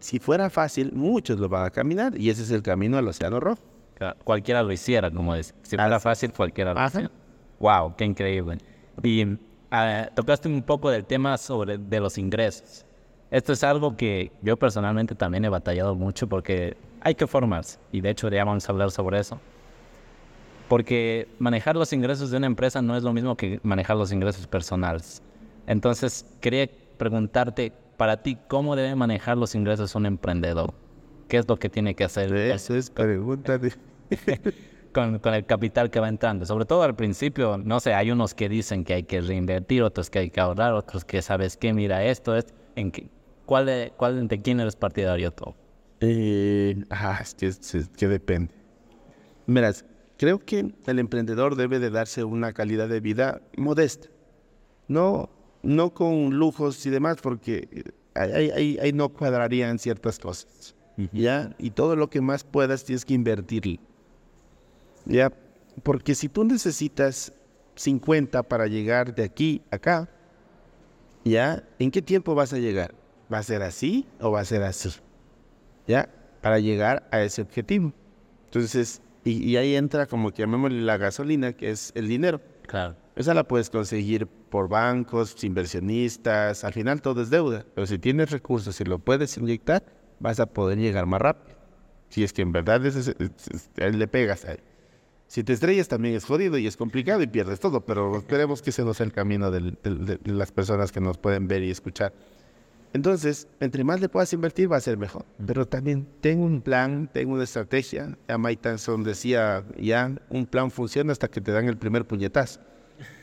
Si fuera fácil, muchos lo van a caminar y ese es el camino al Océano Rojo. Cualquiera lo hiciera, como dice. Si fuera Así. fácil, cualquiera lo hiciera. Wow, qué increíble. Y ah, tocaste un poco del tema sobre de los ingresos. Esto es algo que yo personalmente también he batallado mucho porque hay que formarse. Y de hecho ya vamos a hablar sobre eso. Porque manejar los ingresos de una empresa no es lo mismo que manejar los ingresos personales. Entonces, quería preguntarte, para ti, ¿cómo debe manejar los ingresos un emprendedor? ¿Qué es lo que tiene que hacer? Eso es pregunta de... con, con el capital que va entrando. Sobre todo al principio, no sé, hay unos que dicen que hay que reinvertir, otros que hay que ahorrar, otros que sabes qué, mira esto, es en qué, ¿cuál, de, cuál de quién eres partidario tú? Eh, ah, es que, es- es que depende. Verás, creo que el emprendedor debe de darse una calidad de vida modesta. No, no con lujos y demás, porque ahí, ahí- ahí- ahí no cuadrarían ciertas cosas. ¿Ya? Y todo lo que más puedas tienes que invertirlo. ¿Ya? Porque si tú necesitas 50 para llegar de aquí a acá, ¿ya? ¿En qué tiempo vas a llegar? ¿Va a ser así o va a ser así? ¿ya? Para llegar a ese objetivo. Entonces, y, y ahí entra como que llamémosle la gasolina, que es el dinero. Claro. Esa la puedes conseguir por bancos, inversionistas, al final todo es deuda. Pero si tienes recursos y lo puedes inyectar, vas a poder llegar más rápido. Si es que en verdad es- es- es- le pegas ahí. Si te estrellas también es jodido y es complicado y pierdes todo, pero esperemos que ese no sea el camino del- del- de, de las personas que nos pueden ver y escuchar. Entonces, entre más le puedas invertir va a ser mejor. Pero también ten un plan, ten una estrategia. Ya Mike Tyson decía, ya un plan funciona hasta que te dan el primer puñetazo.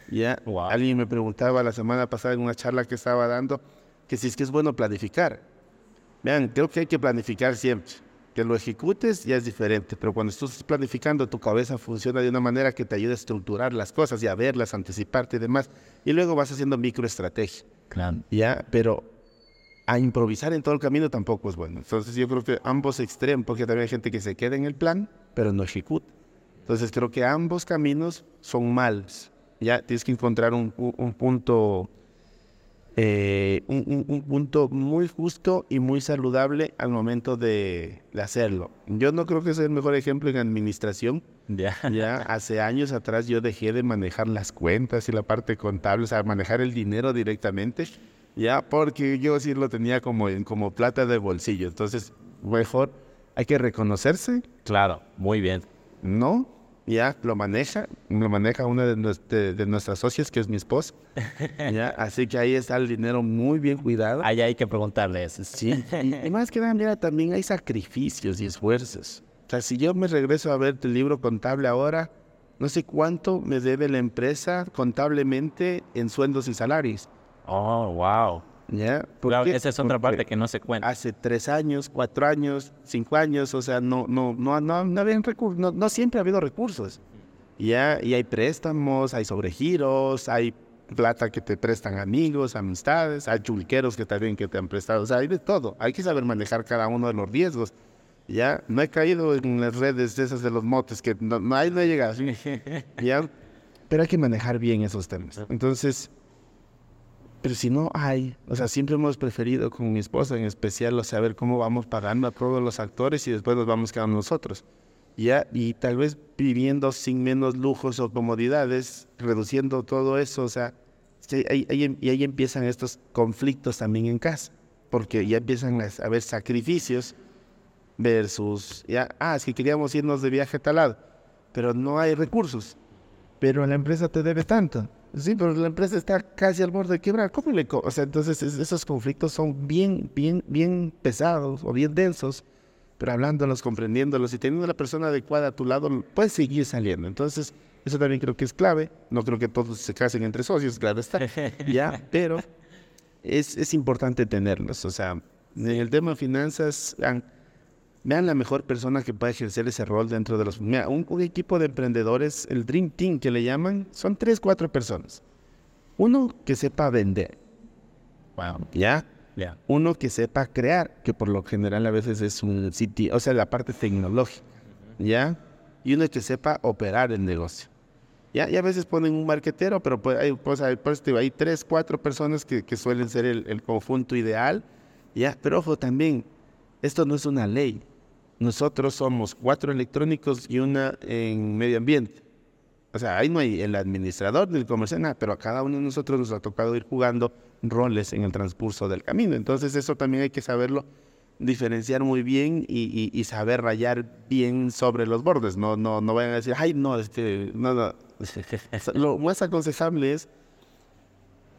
Ya Wow. alguien me preguntaba la semana pasada en una charla que estaba dando que si es que es bueno planificar. Vean, creo que hay que planificar siempre. Que lo ejecutes ya es diferente, pero cuando estás planificando, tu cabeza funciona de una manera que te ayuda a estructurar las cosas y a verlas, anticiparte y demás. Y luego vas haciendo microestrategia. Claro. Ya, pero a improvisar en todo el camino tampoco es bueno. Entonces yo creo que ambos extremos, porque también hay gente que se queda en el plan, pero no ejecuta. Entonces creo que ambos caminos son malos. Ya tienes que encontrar un, un- un punto, eh, un, un- un punto muy justo y muy saludable al momento de, de hacerlo. Yo no creo que sea el mejor ejemplo en administración. Ya. Ya hace años atrás yo dejé de manejar las cuentas y la parte contable, o sea, manejar el dinero directamente, ya porque yo sí lo tenía como, como plata de bolsillo. Entonces, mejor hay que reconocerse, Claro, muy bien. ¿no? Ya lo maneja, lo maneja una de, de- de nuestras socias, que es mi esposa. ya, así que ahí está el dinero muy bien cuidado. Ahí hay que preguntarle eso. Sí, y, y más que nada, mira, también hay sacrificios y esfuerzos. O sea, si yo me regreso a ver tu libro contable ahora, no sé cuánto me debe la empresa contablemente en sueldos y salarios. Oh, wow. ¿Ya? ¿Por Claro, esa es otra parte que no se cuenta. Hace tres años, cuatro años, cinco años, o sea, no, no, no, no, no habían no, no siempre ha habido recursos. Ya, y hay préstamos, hay sobregiros, hay plata que te prestan amigos, amistades, hay chulqueros que también que te han prestado, o sea, hay de todo. Hay que saber manejar cada uno de los riesgos. Ya, no he caído en las redes de esas de los motes, que no, no, ahí no he llegado. ya, pero hay que manejar bien esos temas. Entonces, Pero si no hay, o sea, siempre hemos preferido con mi esposa en especial, o sea, ver cómo vamos pagando a todos los actores y después nos vamos quedando nosotros. Ya, y tal vez viviendo sin menos lujos o comodidades, reduciendo todo eso, o sea, ahí- ahí- y ahí empiezan estos conflictos también en casa, porque ya empiezan a haber sacrificios versus, ya, ah, es que queríamos irnos de viaje a tal lado, pero no hay recursos, pero la empresa te debe tanto. Sí, pero la empresa está casi al borde de quebrar. ¿Cómo le co- O sea, entonces es- esos conflictos son bien, bien, bien pesados o bien densos, pero hablándolos, comprendiéndolos y teniendo a la persona adecuada a tu lado, puedes seguir saliendo. Entonces, eso también creo que es clave. No creo que todos se casen entre socios, claro está. ya, pero es, es importante tenerlos. O sea, en el tema de finanzas, vean, vean la mejor persona que pueda ejercer ese rol dentro de los... Mira, un, un equipo de emprendedores, el Dream Team que le llaman, son tres, cuatro personas. Uno que sepa vender, Wow. ¿ya? Uno que sepa crear, que por lo general a veces es un sitio, o sea, la parte tecnológica, ¿ya? Y uno que sepa operar el negocio. Ya, y a veces ponen un marquetero, pero pues hay, pues, hay, pues, hay tres, cuatro personas que, que suelen ser el, el conjunto ideal, ¿ya? Pero ojo también, esto no es una ley. Nosotros somos cuatro electrónicos y una en medio ambiente. O sea, ahí no hay el administrador del comercial, nada, pero a cada uno de nosotros nos ha tocado ir jugando roles en el transcurso del camino. Entonces eso también hay que saberlo diferenciar muy bien y, y- y saber rayar bien sobre los bordes. No, no, no vayan a decir, ay, no, este, no, no. Lo más aconsejable es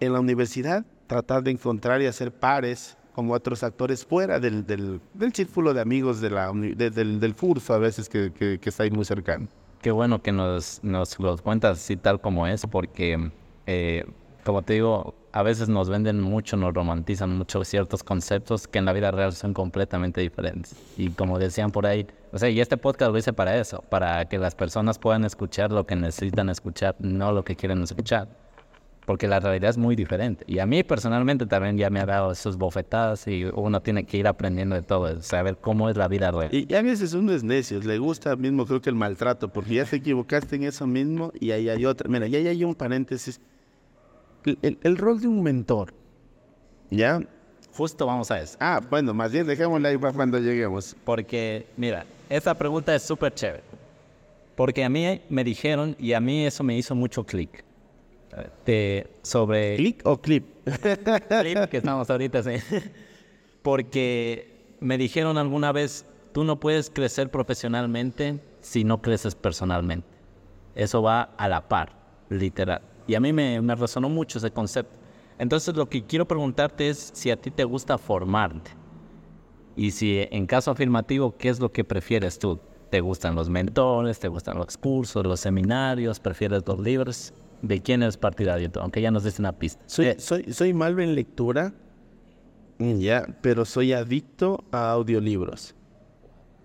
en la universidad tratar de encontrar y hacer pares con otros actores fuera del, del, del círculo de amigos de la, del, del curso a veces que, que, que está ahí muy cercano. Qué bueno que nos, nos lo cuentas así tal como es, porque, eh, como te digo, a veces nos venden mucho, nos romantizan mucho ciertos conceptos que en la vida real son completamente diferentes. Y como decían por ahí, o sea, y este podcast lo hice para eso, para que las personas puedan escuchar lo que necesitan escuchar, no lo que quieren escuchar. Porque la realidad es muy diferente. Y a mí personalmente también ya me ha dado sus bofetadas y uno tiene que ir aprendiendo de todo, saber cómo es la vida real. Y, y a veces uno es necio, le gusta mismo creo que el maltrato, porque ya te equivocaste en eso mismo y ahí hay otra. Mira, ya hay un paréntesis. El, el- el rol de un mentor, ¿ya? Justo vamos a eso. Ah, bueno, más bien dejémosla ahí para cuando lleguemos. Porque, mira, esa pregunta es súper chévere. Porque a mí me dijeron, y a mí eso me hizo mucho clic, de- sobre ¿Click o clip? clip que estamos ahorita, sí. Porque me dijeron alguna vez, tú no puedes crecer profesionalmente si no creces personalmente. Eso va a la par, literal. Y a mí me, me resonó mucho ese concepto. Entonces lo que quiero preguntarte es si a ti te gusta formarte. Y si en caso afirmativo, ¿qué es lo que prefieres tú? ¿Te gustan los mentores? ¿Te gustan los cursos, los seminarios? ¿Prefieres los libros? ¿De quién eres partidario? Aunque ya nos diste una pista. Soy, soy, soy malo en lectura, mm, ya, pero soy adicto a audiolibros.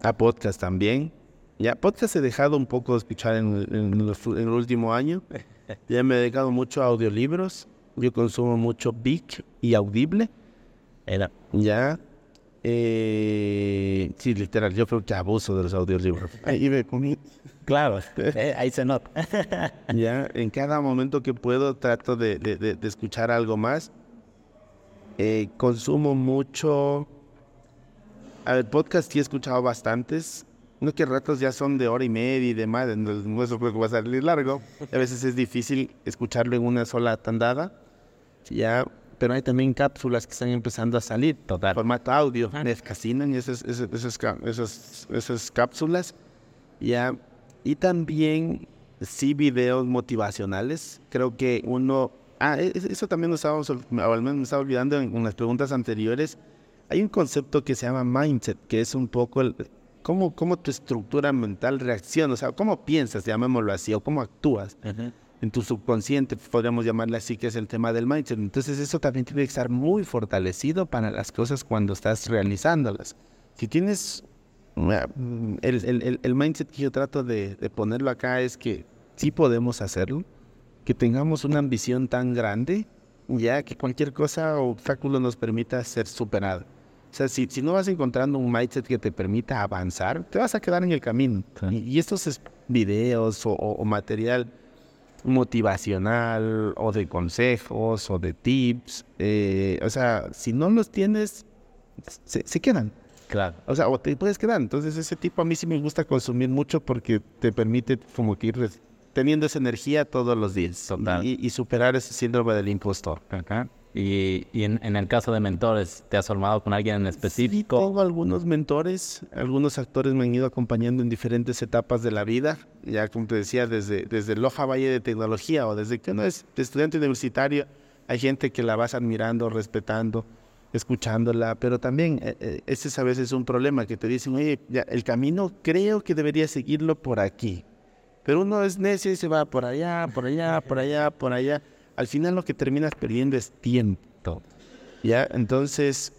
A podcast también. Ya, podcast he dejado un poco de escuchar en, en los- en el último año. Ya me he dedicado mucho a audiolibros. Yo consumo mucho Big y Audible. Era. Ya. Eh, sí, literal, yo creo que abuso de los audiolibros. Ahí me comí. Claro, eh, ahí se nota. Ya, en cada momento que puedo trato de, de- de- de escuchar algo más. Eh, consumo mucho. A ver, podcast sí he escuchado bastantes. No que ratos ya son de hora y media y demás, entonces no eso creo que va a salir largo. A veces es difícil escucharlo en una sola tandada. Ya, pero hay también cápsulas que están empezando a salir. Total. Formato audio. Me fascinan esas, esas, esas- esas cápsulas. Ya. Y también sí videos motivacionales. Creo que uno... Ah, e- e- eso también nos estábamos, al menos me estaba olvidando en, en las preguntas anteriores. Hay un concepto que se llama mindset, que es un poco el, cómo, cómo tu estructura mental reacciona, o sea, cómo piensas, llamémoslo así, o cómo actúas en tu subconsciente, podríamos llamarle así, que es el tema del mindset. Entonces eso también tiene que estar muy fortalecido para las cosas cuando estás realizándolas. Si tienes el, el- el- el mindset que yo trato de, de ponerlo acá es que sí podemos hacerlo, que tengamos una ambición tan grande, ya que cualquier cosa o obstáculo nos permita ser superado. O sea, si, si no vas encontrando un mindset que te permita avanzar, te vas a quedar en el camino. Sí. Y, y estos es- videos o, o- o material motivacional o de consejos o de tips. eh, o sea, si no los tienes, se, se quedan. Claro. O sea, o te puedes quedar. Entonces, ese tipo a mí sí me gusta consumir mucho porque te permite como que ir teniendo esa energía todos los días. Total. Y, y superar ese síndrome del impostor. Y, y en, en el caso de mentores, ¿te has formado con alguien en Sí, específico? tengo algunos mentores, algunos actores me han ido acompañando en diferentes etapas de la vida, ya como te decía, desde, desde Loja Valle de Tecnología o desde que uno es estudiante universitario, hay gente que la vas admirando, respetando, escuchándola, pero también eh, eh, ese es a veces un problema, que te dicen, oye, ya, el camino creo que debería seguirlo por aquí, pero uno es necio y se va por allá, por allá, por allá, por allá. Al final lo que terminas perdiendo es tiempo. ¿Ya? Entonces,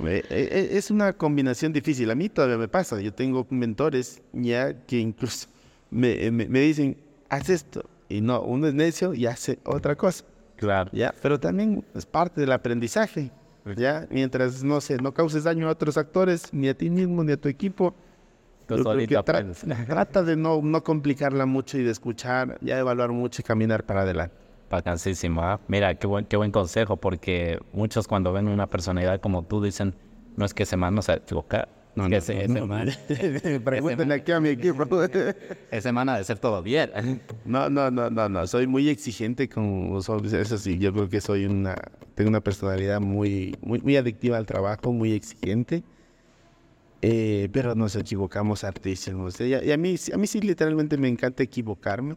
eh, eh, es una combinación difícil. A mí todavía me pasa. Yo tengo mentores ya que incluso me, me- me dicen, haz esto. Y no, uno es necio y hace otra cosa. Claro. ¿Ya? Pero también es parte del aprendizaje. ¿Ya? Mientras, no sé, no causes daño a otros actores, ni a ti mismo, ni a tu equipo. Que tra- trata de no, no complicarla mucho y de escuchar, ya evaluar mucho y caminar para adelante. Bacanísimo, ¿ah? Mira, qué buen, qué buen consejo, porque muchos cuando ven una personalidad como tú dicen, no es que ese man no se no, que ese, man, Pregúntenle aquí a mi equipo. ese man ha de ser todo bien. No, no, no, no, no. Soy muy exigente con so- eso sí. Yo creo que soy una, tengo una personalidad muy, muy, muy adictiva al trabajo, muy exigente. Eh, pero nos equivocamos hartísimos. Y a, y a mí, a mí sí literalmente me encanta equivocarme,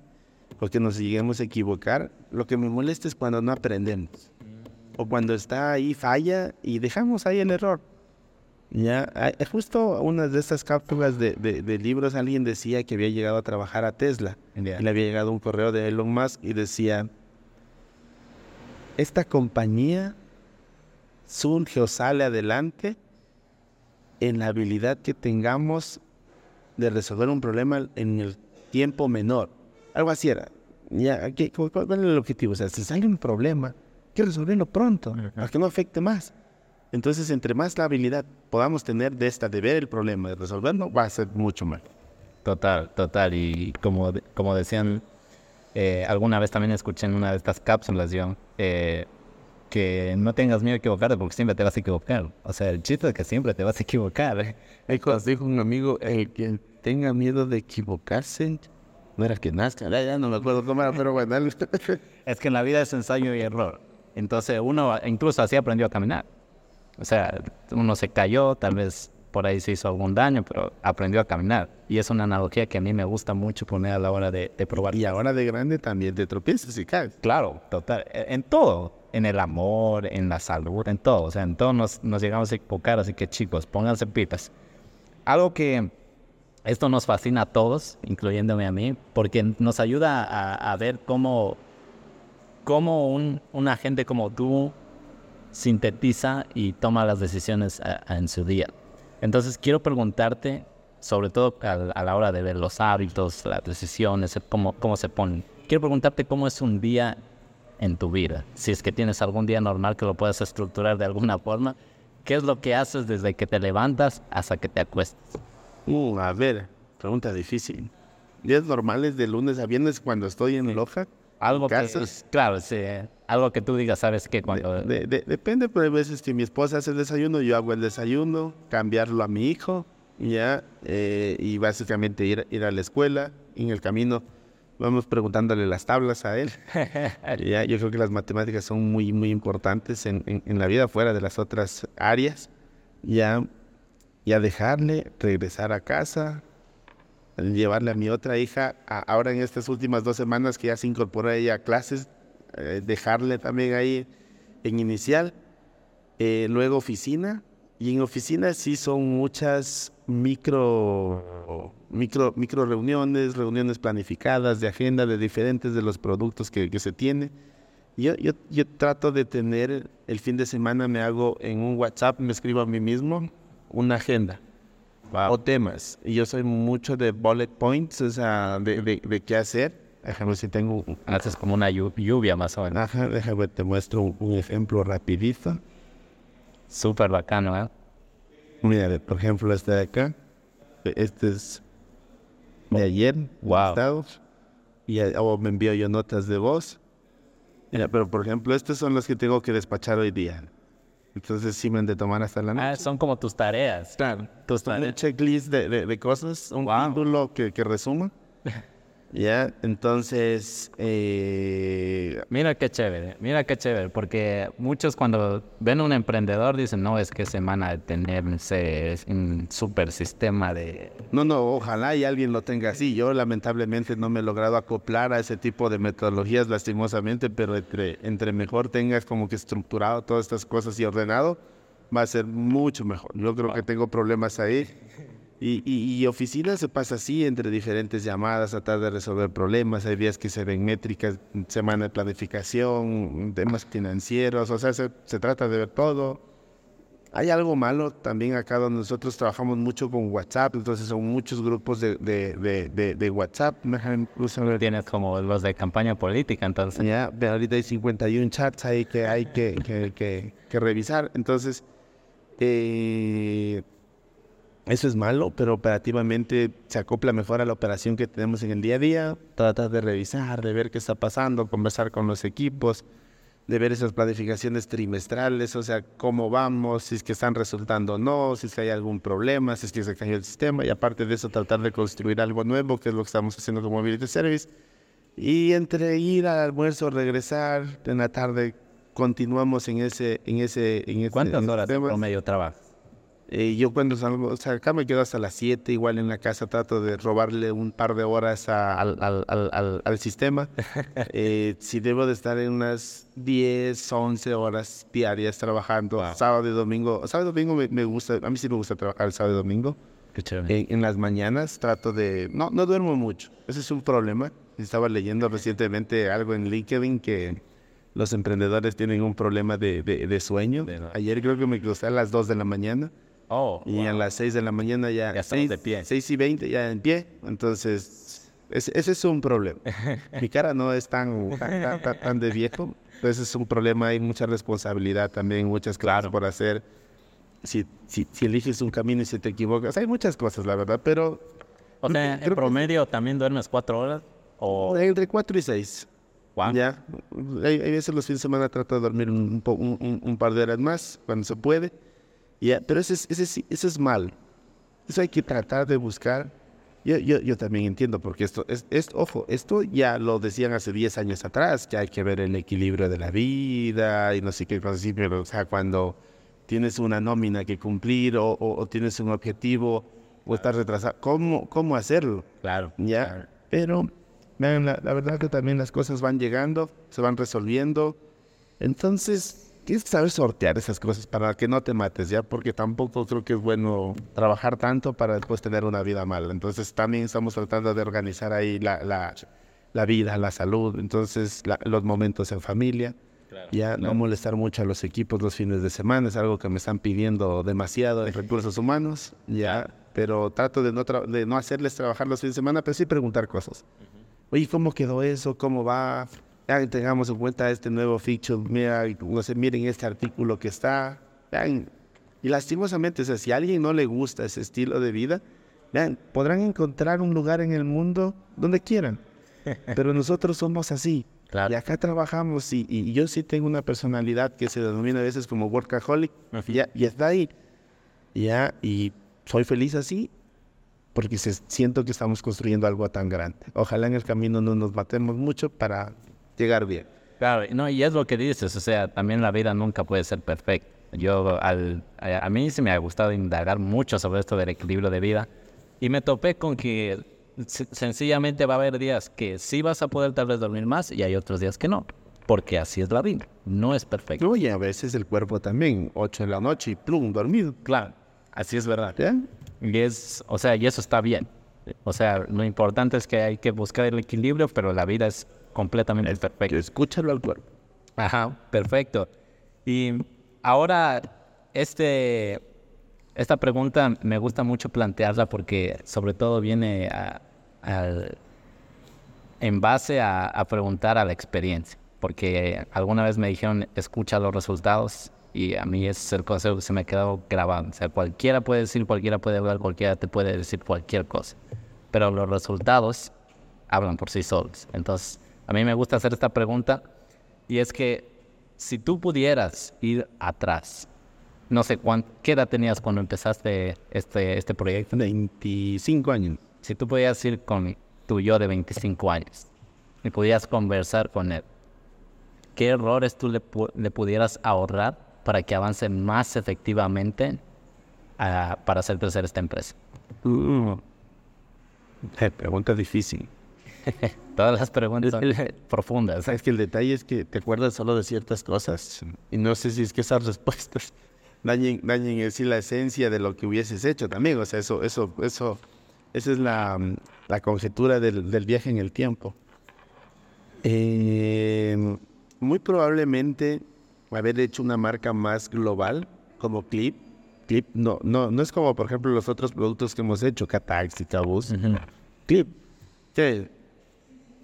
porque nos lleguemos a equivocar. Lo que me molesta es cuando no aprendemos o cuando está ahí falla y dejamos ahí el error. Ya, justo una de estas cápsulas de, de- de libros, alguien decía que había llegado a trabajar a Tesla. Y le había llegado un correo de Elon Musk y decía, esta compañía surge o sale adelante en la habilidad que tengamos de resolver un problema en el tiempo menor. Algo así era. Ya, ¿qué- cu- ¿Cuál cuál es el objetivo? O sea, si sale un problema, hay que resolverlo pronto, para que no afecte más. Entonces, entre más la habilidad podamos tener de esta, de ver el problema, de resolverlo, va a ser mucho más. Total, total. Y como, como decían, eh, alguna vez también escuché en una de estas cápsulas yo, eh, que no tengas miedo a equivocarte porque siempre te vas a equivocar. O sea, el chiste es que siempre te vas a equivocar. ¿eh? Dijo, dijo un amigo, el que tenga miedo de equivocarse, no era que nazca, ya, ya no me acuerdo cómo era, pero bueno. Es que en la vida es ensayo y error. Entonces uno incluso así aprendió a caminar. O sea, uno se cayó, tal vez por ahí se hizo algún daño, pero aprendió a caminar. Y es una analogía que a mí me gusta mucho poner a la hora de, de probar. y ahora de grande también te tropiezas y caes. Claro, total. E- En todo. En el amor, en la salud, en todo. O sea, en todo nos, nos llegamos a equivocar. Así que chicos, pónganse pitas. Algo que esto nos fascina a todos, incluyéndome a mí, porque nos ayuda a, a ver cómo, cómo un, un agente como tú sintetiza y toma las decisiones a- a- en su día. Entonces quiero preguntarte, sobre todo a, a la hora de ver los hábitos, las decisiones, el cómo, cómo se ponen. Quiero preguntarte cómo es un día en tu vida. Si es que tienes algún día normal que lo puedas estructurar de alguna forma, ¿qué es lo que haces desde que te levantas hasta que te acuestas? Uh, a ver, pregunta difícil. ¿Días normales de lunes a viernes cuando estoy en Loja? Algo que, claro, sí, algo que tú digas, sabes que cuando De- de- depende, pero hay veces que mi esposa hace el desayuno, yo hago el desayuno, cambiarlo a mi hijo, ya, eh, y básicamente ir, ir a la escuela. En el camino vamos preguntándole las tablas a él. ya, yo creo que las matemáticas son muy, muy importantes en, en- en la vida, fuera de las otras áreas. Ya, ya dejarle, regresar a casa, llevarle a mi otra hija, a- ahora en estas últimas dos semanas que ya se incorporó ella a clases, eh, dejarle también ahí en inicial, eh, luego oficina, y en oficina sí son muchas micro, micro, micro reuniones, reuniones planificadas de agenda de diferentes de los productos que, que se tiene. Yo, yo, yo trato de tener, el fin de semana me hago en un WhatsApp, me escribo a mí mismo una agenda o temas. Y yo soy mucho de bullet points, o sea, de, de, de qué hacer. Déjame si tengo... haces como una llu- lluvia más o menos. Ajá, déjame te muestro un, un ejemplo rapidito. Súper bacano, ¿eh? Mira, por ejemplo, este de acá. Este es de ayer, Wow. Estados. y, o me envío yo notas de voz. Ya, pero por ejemplo, estos son los que tengo que despachar hoy día. Entonces sí me han de tomar hasta la noche. Ah, son como tus tareas. Claro. Tus Un tareas. checklist de, de- de cosas, un Wow. título que, que resuma. ya, entonces, eh, Mira qué chévere, mira qué chévere, porque muchos cuando ven a un emprendedor dicen, no, es que se van a tener ese un super sistema de... no, no, ojalá y alguien lo tenga así. Yo lamentablemente no me he logrado acoplar a ese tipo de metodologías lastimosamente, pero entre, entre mejor tengas como que estructurado todas estas cosas y ordenado, va a ser mucho mejor. Yo creo que tengo problemas ahí. Y, y, y oficina se pasa así entre diferentes llamadas, tratar de resolver problemas. Hay días que se ven métricas, semana de planificación, temas financieros, o sea, se, se trata de ver todo. Hay algo malo también acá donde nosotros trabajamos mucho con WhatsApp, entonces son muchos grupos de, de, de, de, de WhatsApp. Tienes como los de campaña política, entonces... Ya, pero ahorita hay 51 chats ahí que hay que, que, que, que revisar. Entonces, eh, eso es malo, pero operativamente se acopla mejor a la operación que tenemos en el día a día. Tratar de revisar, de ver qué está pasando, conversar con los equipos, de ver esas planificaciones trimestrales, o sea, cómo vamos, si es que están resultando o no, si es que hay algún problema, si es que se cayó el sistema. Y aparte de eso, tratar de construir algo nuevo, que es lo que estamos haciendo con Mobility Service. Y entre ir al almuerzo, regresar, en la tarde continuamos en ese, en ese, en ese ¿Cuántas en ese horas tema. promedio trabajas? Eh, yo cuando salgo, o sea, acá me quedo hasta las 7, igual en la casa trato de robarle un par de horas a- al, al, al, sistema. Eh, si debo de estar en unas 10, 11 horas diarias trabajando, sábado y domingo. Sábado y domingo me, me gusta, a mí sí me gusta trabajar el sábado y domingo. Chévere. En, las mañanas trato de... No, no duermo mucho. Ese es un problema. Estaba leyendo recientemente algo en LinkedIn que los emprendedores tienen un problema de, de- de sueño. Ayer creo que me crucé a las 2 de la mañana Oh, y a las 6 de la mañana ya... Ya estamos seis- de pie. 6 y 20 ya en pie. Entonces, ese, ese es un problema. Mi cara no es tan, tan, tan- tan- de viejo. Entonces es un problema, hay mucha responsabilidad también, muchas cosas por hacer si, si, si eliges un camino y se te equivocas, hay muchas cosas, la verdad, pero o sea, en que- promedio también duermes cuatro horas. O... entre 4 y 6. Guau. Ya, hay, hay veces los fines de semana trato de dormir un, un, un- un par de horas más cuando se puede, ya, pero ese es, eso es mal. Eso hay que tratar de buscar. Yo, yo, yo también entiendo, porque esto, es, es, ojo, esto ya lo decían hace 10 años atrás, que hay que ver el equilibrio de la vida y no sé qué cosas así, pero o sea, cuando tienes una nómina que cumplir o, o- o tienes un objetivo o estás retrasado, ¿cómo, cómo hacerlo? Claro. Ya, claro. pero la, la verdad que también las cosas van llegando, se van resolviendo. Entonces, tienes que saber sortear esas cosas para que no te mates, ¿ya? Porque tampoco creo que es bueno trabajar tanto para después tener una vida mala. Entonces, también estamos tratando de organizar ahí la, la, la vida, la salud, entonces la- los momentos en familia. ya no molestar mucho a los equipos los fines de semana, es algo que me están pidiendo demasiado en recursos humanos, ya, pero trato de no, tra- de no hacerles trabajar los fines de semana, pero sí preguntar cosas. Oye, ¿cómo quedó eso? ¿Cómo va? Ya tengamos en cuenta este nuevo feature, mira, no sé, miren este artículo que está. Vean, y lastimosamente, o sea, si a alguien no le gusta ese estilo de vida, vean, podrán encontrar un lugar en el mundo donde quieran. Pero nosotros somos así. Claro. Y acá trabajamos y, y yo sí tengo una personalidad que se denomina a veces como workaholic. Ya, y está ahí. Ya, y soy feliz así porque se- siento que estamos construyendo algo tan grande. Ojalá en el camino no nos matemos mucho para llegar bien. Claro, no, y es lo que dices, o sea, también la vida nunca puede ser perfecta. Yo, al, a, a mí sí me ha gustado indagar mucho sobre esto del equilibrio de vida y me topé con que se- sencillamente va a haber días que sí vas a poder tal vez dormir más y hay otros días que no, porque así es la vida, no es perfecto. Oye, a veces el cuerpo también, 8 de la noche y plum, dormido. Claro, así es verdad. ¿Ya? Y es, o sea, y eso está bien. O sea, lo importante es que hay que buscar el equilibrio, pero la vida es completamente perfecta. Escúchalo al cuerpo. Ajá, perfecto. Y ahora, este, esta pregunta me gusta mucho plantearla porque sobre todo viene a- en base a, a preguntar a la experiencia. Porque alguna vez me dijeron, escucha los resultados y a mí ese es el consejo que se me ha quedado grabado. O sea, cualquiera puede decir, cualquiera puede hablar, cualquiera te puede decir cualquier cosa. Pero los resultados hablan por sí solos. Entonces, a mí me gusta hacer esta pregunta y es que si tú pudieras ir atrás, no sé cuánto, qué edad tenías cuando empezaste este, este proyecto. 25 años. Si tú pudieras ir con tu yo de 25 años y pudieras conversar con él, ¿qué errores tú le, le pudieras ahorrar para que avance más efectivamente ah, para hacer crecer esta empresa? Mm. Eh, pregunta difícil. Todas las preguntas son profundas. Sabes que el detalle es que te acuerdas solo de ciertas cosas y no sé si es que esas respuestas dañen, dañen en sí la esencia de lo que hubieses hecho también. O sea, eso, eso, eso, esa es la, la conjetura del, del viaje en el tiempo. Eh, muy probablemente haber hecho una marca más global como Clip. Clip no, no, no es como por ejemplo los otros productos que hemos hecho, Cataxi, Cabuz. Clip. Que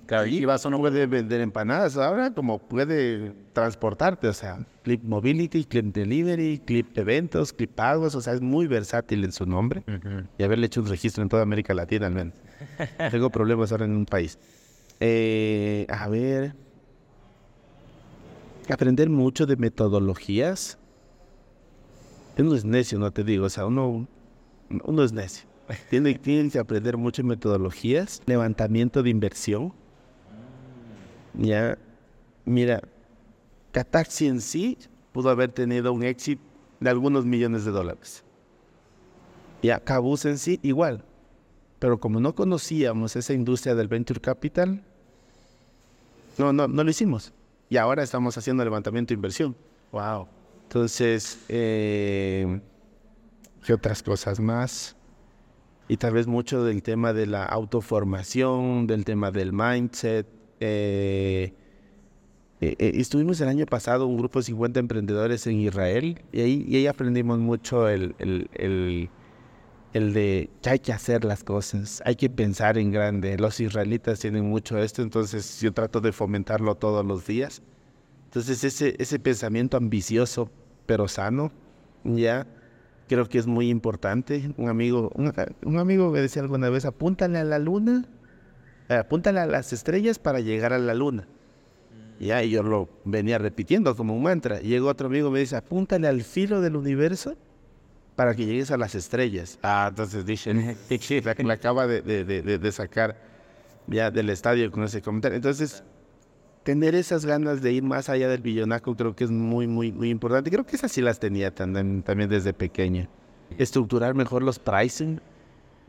Claro, y ibas a un- puede vender empanadas ahora como puede transportarte, o sea, Clip Mobility, Clip Delivery, Clip Eventos, Clip Pagos, o sea, es muy versátil en su nombre y haberle hecho un registro en toda América Latina al menos. Tengo problemas ahora en un país. Eh, a ver, aprender mucho de metodologías. Uno es necio, no te digo, o sea, uno, uno es necio. Tiene, tiene que aprender mucho de metodologías, levantamiento de inversión. Ya, mira, Cataxi en sí pudo haber tenido un éxito de algunos millones de dólares. Ya, Cabuz en sí igual. Pero como no conocíamos esa industria del venture capital, no, no, no lo hicimos. Y ahora estamos haciendo levantamiento de inversión. Wow. Entonces, eh, ¿qué otras cosas más? Y tal vez mucho del tema de la autoformación, del tema del mindset. Eh, eh, eh, estuvimos el año pasado un grupo de 50 emprendedores en Israel y ahí, aprendimos mucho el, el, el, de hay que hacer las cosas, hay que pensar en grande. Los israelitas tienen mucho esto, entonces yo trato de fomentarlo todos los días. Entonces ese, ese pensamiento ambicioso pero sano, ya creo que es muy importante. Un amigo, un, un amigo me decía alguna vez, apúntale a la luna, apúntale a las estrellas para llegar a la luna. Ya, y yo lo venía repitiendo como un mantra. Llegó otro amigo y me dice, apúntale al filo del universo para que llegues a las estrellas. Ah, entonces dije, la, la acaba de sacar ya del estadio con ese comentario. Entonces, tener esas ganas de ir más allá del billonaco creo que es muy, muy, muy importante. Creo que esas sí las tenía también, también desde pequeña. Estructurar mejor los pricing.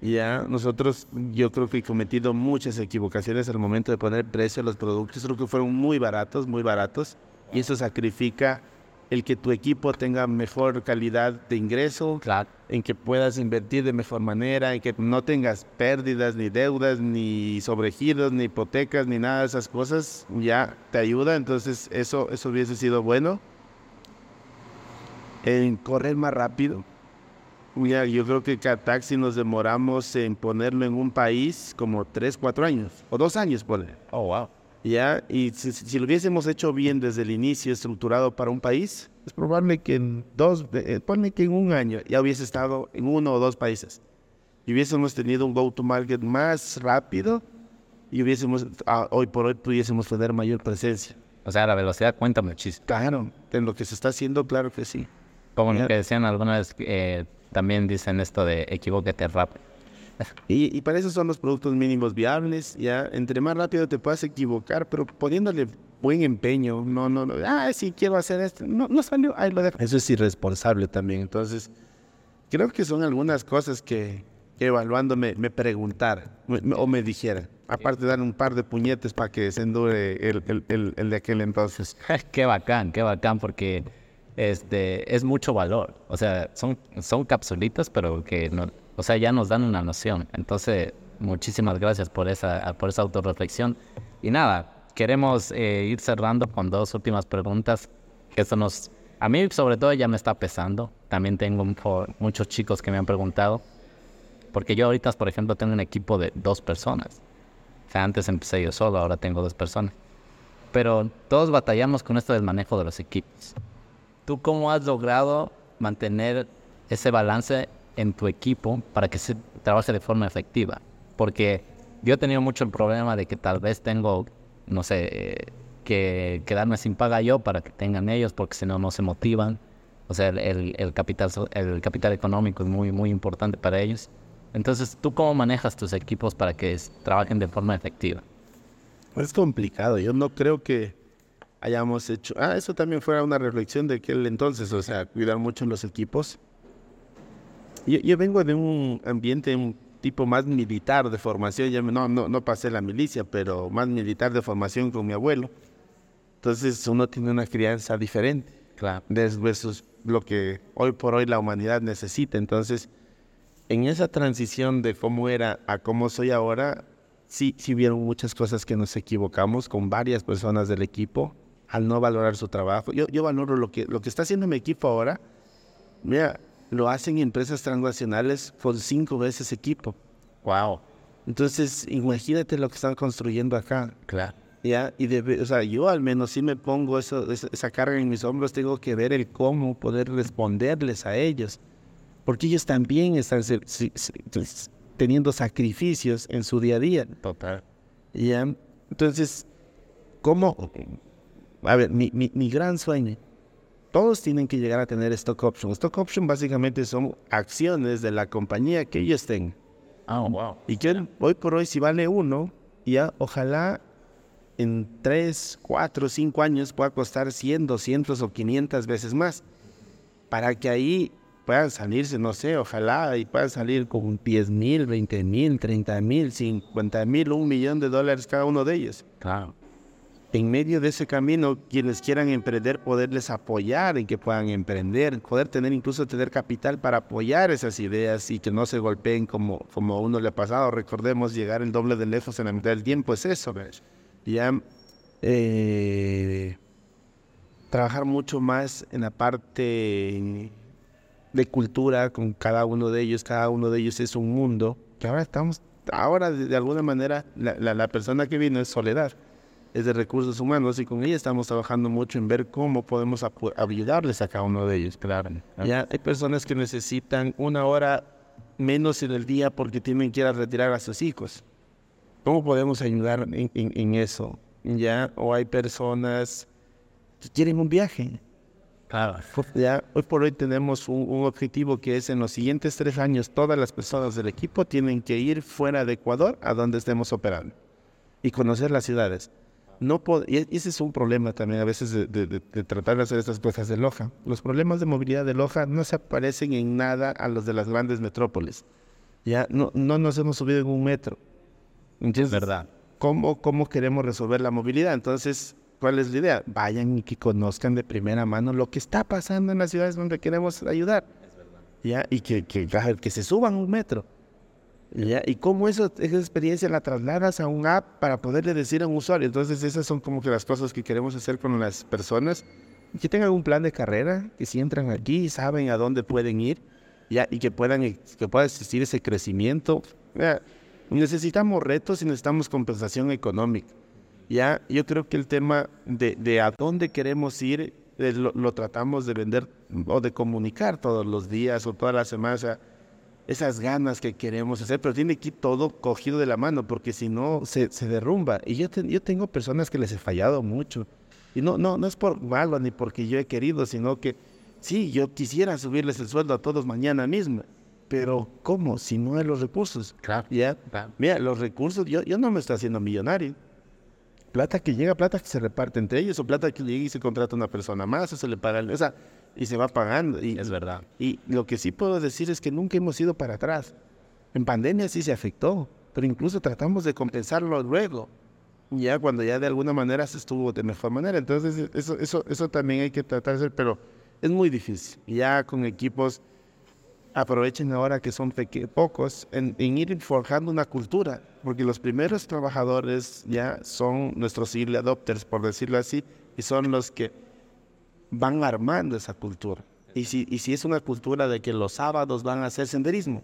Ya, nosotros, yo creo que he cometido muchas equivocaciones al momento de poner precio a los productos. Creo que fueron muy baratos, muy baratos. Y eso sacrifica el que tu equipo tenga mejor calidad de ingreso, Claro. en que puedas invertir de mejor manera, en que no tengas pérdidas, ni deudas, ni sobregiros, ni hipotecas, ni nada de esas cosas, ya te ayuda. Entonces, eso, eso hubiese sido bueno. En correr más rápido. Ya, yo creo que cada taxi nos demoramos en ponerlo en un país como 3, 4 años, o dos años, poner. Oh, wow. ¿ya? Y si, si lo hubiésemos hecho bien desde el inicio, estructurado para un país, es probable que en dos, eh, ponle que en un año ya hubiese estado en uno o dos países. Y hubiésemos tenido un go-to-market más rápido y hubiésemos, ah, hoy por hoy pudiésemos tener mayor presencia. O sea, la velocidad cuenta muchísimo. Claro, en lo que se está haciendo, claro que sí. Como lo que decían alguna vez, eh, también dicen esto de equivóquete rápido. Y, y para eso son los productos mínimos viables, ya, entre más rápido te puedas equivocar, pero poniéndole buen empeño, no, no, no, ah, sí, quiero hacer esto, no, no salió, ahí lo dejo. Eso es irresponsable también, entonces, creo que son algunas cosas que, que evaluándome me preguntaran o me dijeran, aparte de dar un par de puñetes para que se endure el, el, el, el de aquel entonces. qué bacán, qué bacán, porque este es mucho valor. O sea, son, son capsulitas, pero que no, o sea, ya nos dan una noción. Entonces, muchísimas gracias por esa, por esa autorreflexión. Y nada, queremos eh, ir cerrando con dos últimas preguntas. Eso nos, a mí sobre todo ya me está pesando. También tengo muchos chicos que me han preguntado. Porque yo ahorita, por ejemplo, tengo un equipo de dos personas. O sea, antes empecé yo solo, ahora tengo dos personas. Pero todos batallamos con esto del manejo de los equipos. ¿Tú cómo has logrado mantener ese balance en tu equipo para que se trabaje de forma efectiva? Porque yo he tenido mucho el problema de que tal vez tengo, no sé, que quedarme sin paga yo para que tengan ellos, porque si no, no se motivan. O sea, el, capital, el capital económico es muy, muy importante para ellos. Entonces, ¿tú cómo manejas tus equipos para que trabajen de forma efectiva? Es complicado. Yo no creo que hayamos hecho. Ah, eso también fuera una reflexión de aquel entonces, o sea, cuidar mucho los equipos. Yo, yo vengo de un ambiente un tipo más militar de formación. Ya no, no, no pasé la milicia, pero más militar de formación con mi abuelo. Entonces uno tiene una crianza diferente. Claro. versus lo que hoy por hoy la humanidad necesita. Entonces, en esa transición de cómo era a cómo soy ahora, sí, sí vieron muchas cosas que nos equivocamos con varias personas del equipo al no valorar su trabajo. Yo, yo valoro lo que, lo que está haciendo mi equipo ahora. Mira, lo hacen empresas transnacionales con cinco veces equipo. Wow. Entonces, imagínate lo que están construyendo acá. Claro. ¿ya? Y debe, o sea, yo al menos si me pongo eso, esa, carga en mis hombros, tengo que ver el cómo poder responderles a ellos. Porque ellos también están se- se- pues, teniendo sacrificios en su día a día. Total. ¿ya? Entonces, ¿cómo? A ver, mi, mi, mi gran sueño. Todos tienen que llegar a tener stock option. Stock option básicamente son acciones de la compañía que ellos tengan. Oh, wow. Y que hoy por hoy, si vale uno, ya ojalá en 3, 4, 5 años pueda costar 100, 200 o 500 veces más. Para que ahí puedan salirse, no sé, ojalá y puedan salir con 10 mil, 20 mil, 30 mil, 50 mil, un millón de dólares cada uno de ellos. Claro. En medio de ese camino, quienes quieran emprender, poderles apoyar en que puedan emprender, poder tener incluso tener capital para apoyar esas ideas y que no se golpeen como, como a uno le ha pasado. Recordemos, llegar el doble de lejos en la mitad del tiempo es eso. ¿ves? Ya eh, trabajar mucho más en la parte de cultura con cada uno de ellos. Cada uno de ellos es un mundo que ahora estamos, ahora de, alguna manera la, la- la persona que vino es Soledad es de recursos humanos y con ella estamos trabajando mucho en ver cómo podemos ayudarles a cada uno de ellos. Claro. Ya hay personas que necesitan una hora menos en el día porque tienen que ir a retirar a sus hijos. ¿Cómo podemos ayudar en, en- en eso? Ya, o hay personas que quieren un viaje. Claro. Ya, hoy por hoy tenemos un, un objetivo que es en los siguientes tres años todas las personas del equipo tienen que ir fuera de Ecuador a donde estemos operando y conocer las ciudades. No pod- y ese es un problema también a veces de, de- de- tratar de hacer estas cosas de Loja. Los problemas de movilidad de Loja no se parecen en nada a los de las grandes metrópolis. Ya no, no nos hemos subido en un metro. Entonces, Verdad. ¿cómo, ¿Cómo queremos resolver la movilidad? Entonces, ¿cuál es la idea? Vayan y que conozcan de primera mano lo que está pasando en las ciudades donde queremos ayudar. ¿Ya? Y que, que, que se suban un metro. Y cómo eso, esa experiencia la trasladas a un app para poderle decir a un usuario. Entonces, esas son como que las cosas que queremos hacer con las personas. Que tengan un plan de carrera, que si entran aquí saben a dónde pueden ir, ¿ya? Y que, puedan, que pueda existir ese crecimiento. Necesitamos retos y necesitamos compensación económica. Ya, yo creo que el tema de, de a dónde queremos ir eh, lo, tratamos de vender o de comunicar todos los días o todas las semanas. Esas ganas que queremos hacer, pero tiene que ir todo cogido de la mano, porque si no se, se derrumba. Y yo, te- yo tengo personas que les he fallado mucho. Y no, no, no es por malo ni porque yo he querido, sino que sí, yo quisiera subirles el sueldo a todos mañana mismo. Pero ¿cómo? Si no hay los recursos. Claro. ¿Ya? Claro. Mira, los recursos, yo, yo no me estoy haciendo millonario. Plata que llega, plata que se reparte entre ellos, o plata que llega y se contrata una persona más, o se le paga, el- o sea, y se va pagando. Y, Es verdad. y lo que sí puedo decir es que nunca hemos ido para atrás. En pandemia sí se afectó, pero incluso tratamos de compensarlo luego, ya cuando ya de alguna manera se estuvo de mejor manera. Entonces, eso, eso, eso también hay que tratar de hacer, pero es muy difícil. Ya con equipos, aprovechen ahora que son pocos en, en ir forjando una cultura, porque los primeros trabajadores ya son nuestros early adopters, por decirlo así, y son los que van armando esa cultura. Y si, y si es una cultura de que los sábados van a hacer senderismo,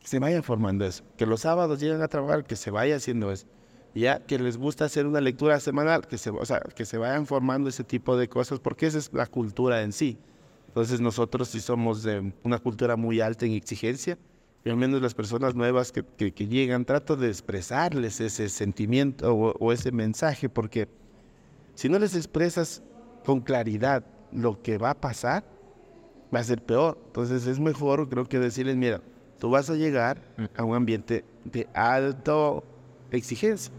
que se vayan formando eso. Que los sábados llegan a trabajar, que se vaya haciendo eso. Ya que les gusta hacer una lectura semanal, que se, o sea, que se vayan formando ese tipo de cosas, porque esa es la cultura en sí. Entonces nosotros si somos de una cultura muy alta en exigencia y al menos las personas nuevas que, que- llegan, trato de expresarles ese sentimiento o ese mensaje, porque si no les expresas con claridad lo que va a pasar, va a ser peor. Entonces es mejor, creo que decirles, mira, tú vas a llegar a un ambiente de alta exigencia.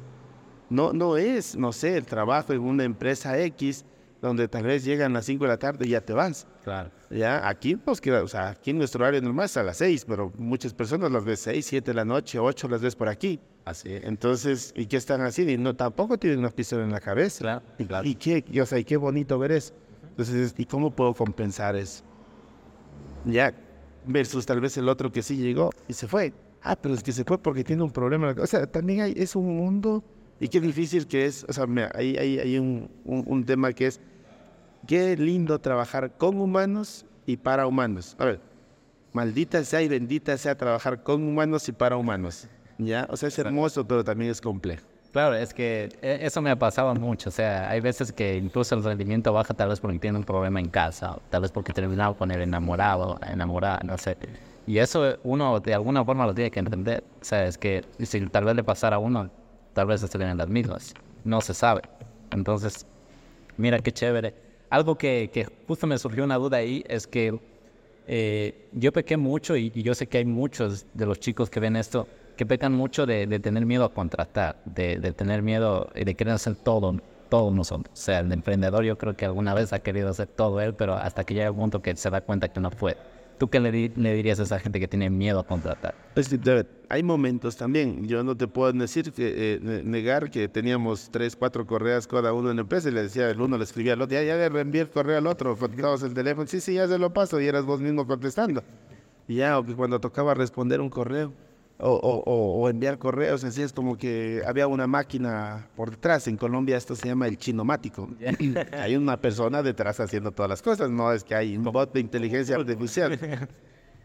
No, no es, no sé, el trabajo en una empresa X, donde tal vez llegan a las 5 de la tarde y ya te vas. Claro. Ya, aquí nos queda, o sea, aquí nuestro horario normal es a las 6, pero muchas personas las ves 6, 7 de la noche, 8 las ves por aquí. Así es. Entonces, ¿y qué están haciendo? Y no, tampoco tienen una pistola en la cabeza. Claro, y, claro. y qué, y, o sea, y qué bonito ver eso. Entonces, ¿y cómo puedo compensar eso? Ya, versus tal vez el otro que sí llegó y se fue. Ah, pero es que se fue porque tiene un problema. O sea, también hay, es un mundo y qué difícil que es. O sea, mira, hay, hay, hay un, un, un tema que es, qué lindo trabajar con humanos y para humanos. A ver, maldita sea y bendita sea trabajar con humanos y para humanos. ¿Ya? O sea, es hermoso, pero también es complejo. Claro, es que eh, eso me ha pasado mucho. O sea, hay veces que incluso el rendimiento baja tal vez porque tiene un problema en casa, tal vez porque terminado con el enamorado, enamorada, no sé. Y eso uno de alguna forma lo tiene que entender. O sea, es que si tal vez le pasara a uno, tal vez en las mismas. No se sabe. Entonces, mira qué chévere. Algo que, que justo me surgió una duda ahí es que eh, yo pequé mucho y, y yo sé que hay muchos de los chicos que ven esto que pecan mucho de, tener miedo a contratar, de, tener miedo y de querer hacer todo, todos nosotros. O sea, el emprendedor yo creo que alguna vez ha querido hacer todo él, pero hasta que llega un punto que se da cuenta que no puede. ¿Tú qué le, di- le dirías a esa gente que tiene miedo a contratar? Es que, David, hay momentos también. Yo no te puedo decir que eh, ne- negar que teníamos tres, cuatro correos cada uno en la empresa y le decía el uno, le escribía al otro, ya, ya le reenvié correo al otro, contestabas el teléfono, sí, sí, ya se lo paso y eras vos mismo contestando. Y ya, o que cuando tocaba responder un correo o, o- o- o enviar correos, así es como que había una máquina por detrás. En Colombia esto se llama el chinomático. hay una persona detrás haciendo todas las cosas, no es que hay un bot de inteligencia artificial.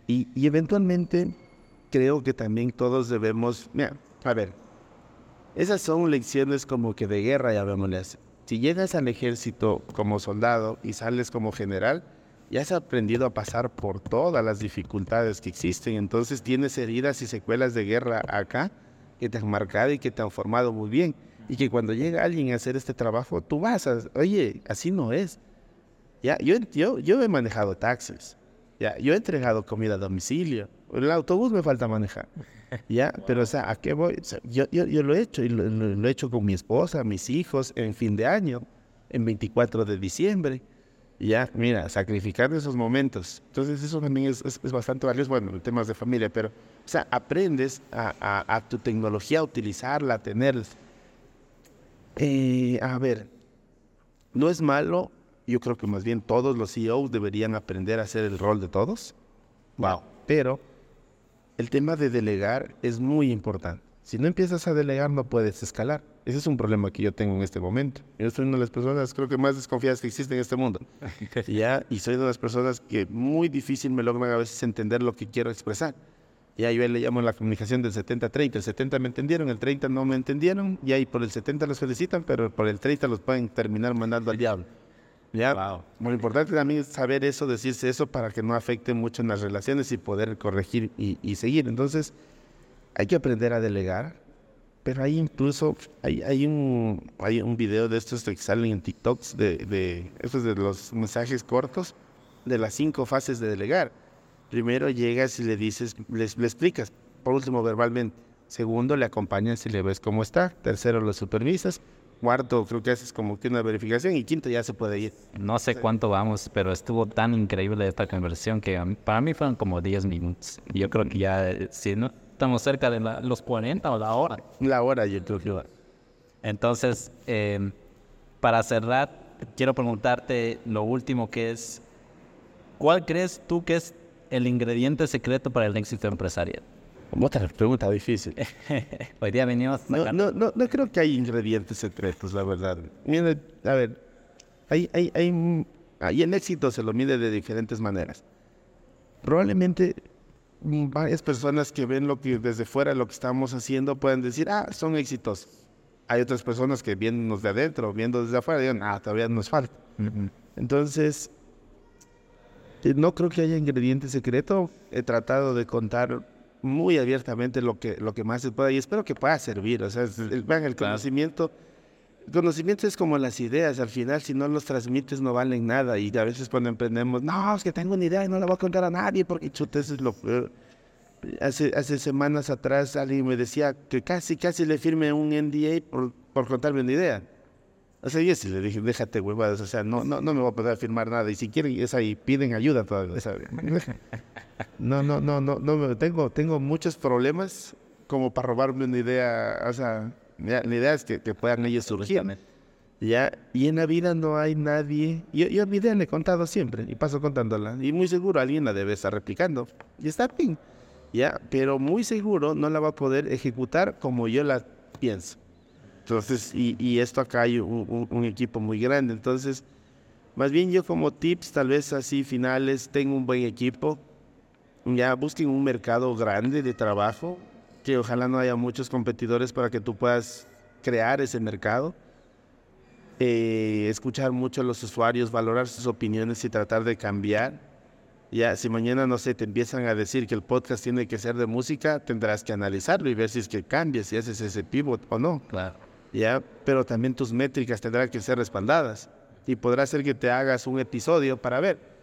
Y, y eventualmente creo que también todos debemos, mira, a ver, esas son lecciones como que de guerra, llamémosle así. Si llegas al ejército como soldado y sales como general, ya has aprendido a pasar por todas las dificultades que existen. Entonces tienes heridas y secuelas de guerra acá que te han marcado y que te han formado muy bien. Y que cuando llega alguien a hacer este trabajo, tú vas a, oye, así no es. Ya, yo, yo, yo he manejado taxis. Ya, yo he entregado comida a domicilio. El autobús me falta manejar. Ya, pero o sea, ¿a qué voy? O sea, yo, yo, yo lo he hecho y lo, lo- lo he hecho con mi esposa, mis hijos, en fin de año, en 24 de diciembre. Ya, mira, sacrificar esos momentos. Entonces eso también es, es- bastante valioso, bueno, en temas de familia, pero, o sea, aprendes a tu tecnología, a utilizarla, a tenerla. Eh, a ver, no es malo, yo creo que más bien todos los CEOs deberían aprender a hacer el rol de todos. Wow. Pero el tema de delegar es muy importante. Si no empiezas a delegar, no puedes escalar. Ese es un problema que yo tengo en este momento. Yo soy una de las personas, creo que más desconfiadas que existen en este mundo. ¿Ya? Y soy de las personas que muy difícil me logran a veces entender lo que quiero expresar. Ya yo le llamo la comunicación del 70-30. El 70 me entendieron, el 30 no me entendieron. Y ahí por el 70 los felicitan, pero por el 30 los pueden terminar mandando al diablo. Ya, Wow. lo importante también es saber eso, decirse eso para que no afecte mucho en las relaciones y poder corregir y, y seguir. Entonces, hay que aprender a delegar, pero hay incluso, hay, hay, un, hay un video de estos que salen en TikToks, de, de, estos de los mensajes cortos, de las cinco fases de delegar. Primero llegas y le dices, le, le explicas, por último verbalmente. Segundo, le acompañas y le ves cómo está. Tercero, lo supervisas. Cuarto, creo que haces como que una verificación. Y quinto, ya se puede ir. No sé cuánto vamos, pero estuvo tan increíble esta conversión que para mí fueron como 10 minutos. Yo creo que ya, eh, si no estamos cerca de la- los 40 o la hora. La hora, yo creo que va. Entonces, eh, para cerrar, quiero preguntarte lo último que es, ¿cuál crees tú que es el ingrediente secreto para el éxito empresarial? Otra pregunta difícil. Hoy día venimos No, no, no, no creo que hay ingredientes secretos, la verdad. Mira, a ver, hay, hay, hay, ahí el éxito se lo mide de diferentes maneras. Probablemente varias personas que ven lo que desde fuera lo que estamos haciendo pueden decir, ah, son exitosos. Hay otras personas que viéndonos de adentro, viendo desde afuera, digan, ah, todavía nos falta. Entonces, eh, no creo que haya ingrediente secreto. He tratado de contar muy abiertamente lo que, lo que más se pueda y espero que pueda servir. O sea, el, el conocimiento, conocimiento es como las ideas, al final si no los transmites no valen nada y a veces cuando emprendemos, no, es que tengo una idea y no la voy a contar a nadie porque chuta, eso es lo peor. Hace, hace semanas atrás alguien me decía que casi, casi le firme un NDA por, por contarme una idea. O sea, yo sí le dije, déjate huevadas, o sea, no, no, no me voy a poder firmar nada. Y si quieren, es ahí, piden ayuda todavía. ¿sabes? No, no, no, no, no, tengo, tengo muchos problemas como para robarme una idea, o sea, la idea es que, que puedan ellos surgir. Ya, y en la vida no hay nadie. Yo, yo mi idea le he contado siempre y paso contándola. Y muy seguro alguien la debe estar replicando. Y está bien. Ya, pero muy seguro no la va a poder ejecutar como yo la pienso. Entonces, y, y esto acá hay un, un- un equipo muy grande. Entonces, más bien yo como tips, tal vez así finales, tengo un buen equipo. Ya busquen un mercado grande de trabajo, que ojalá no haya muchos competidores para que tú puedas crear ese mercado. Eh, escuchar mucho a los usuarios, valorar sus opiniones y tratar de cambiar. Ya, si mañana, no sé, te empiezan a decir que el podcast tiene que ser de música, tendrás que analizarlo y ver si es que cambias, si haces ese pivot o no. Claro. ¿ya? Pero también tus métricas tendrán que ser respaldadas. Y podrá ser que te hagas un episodio para ver.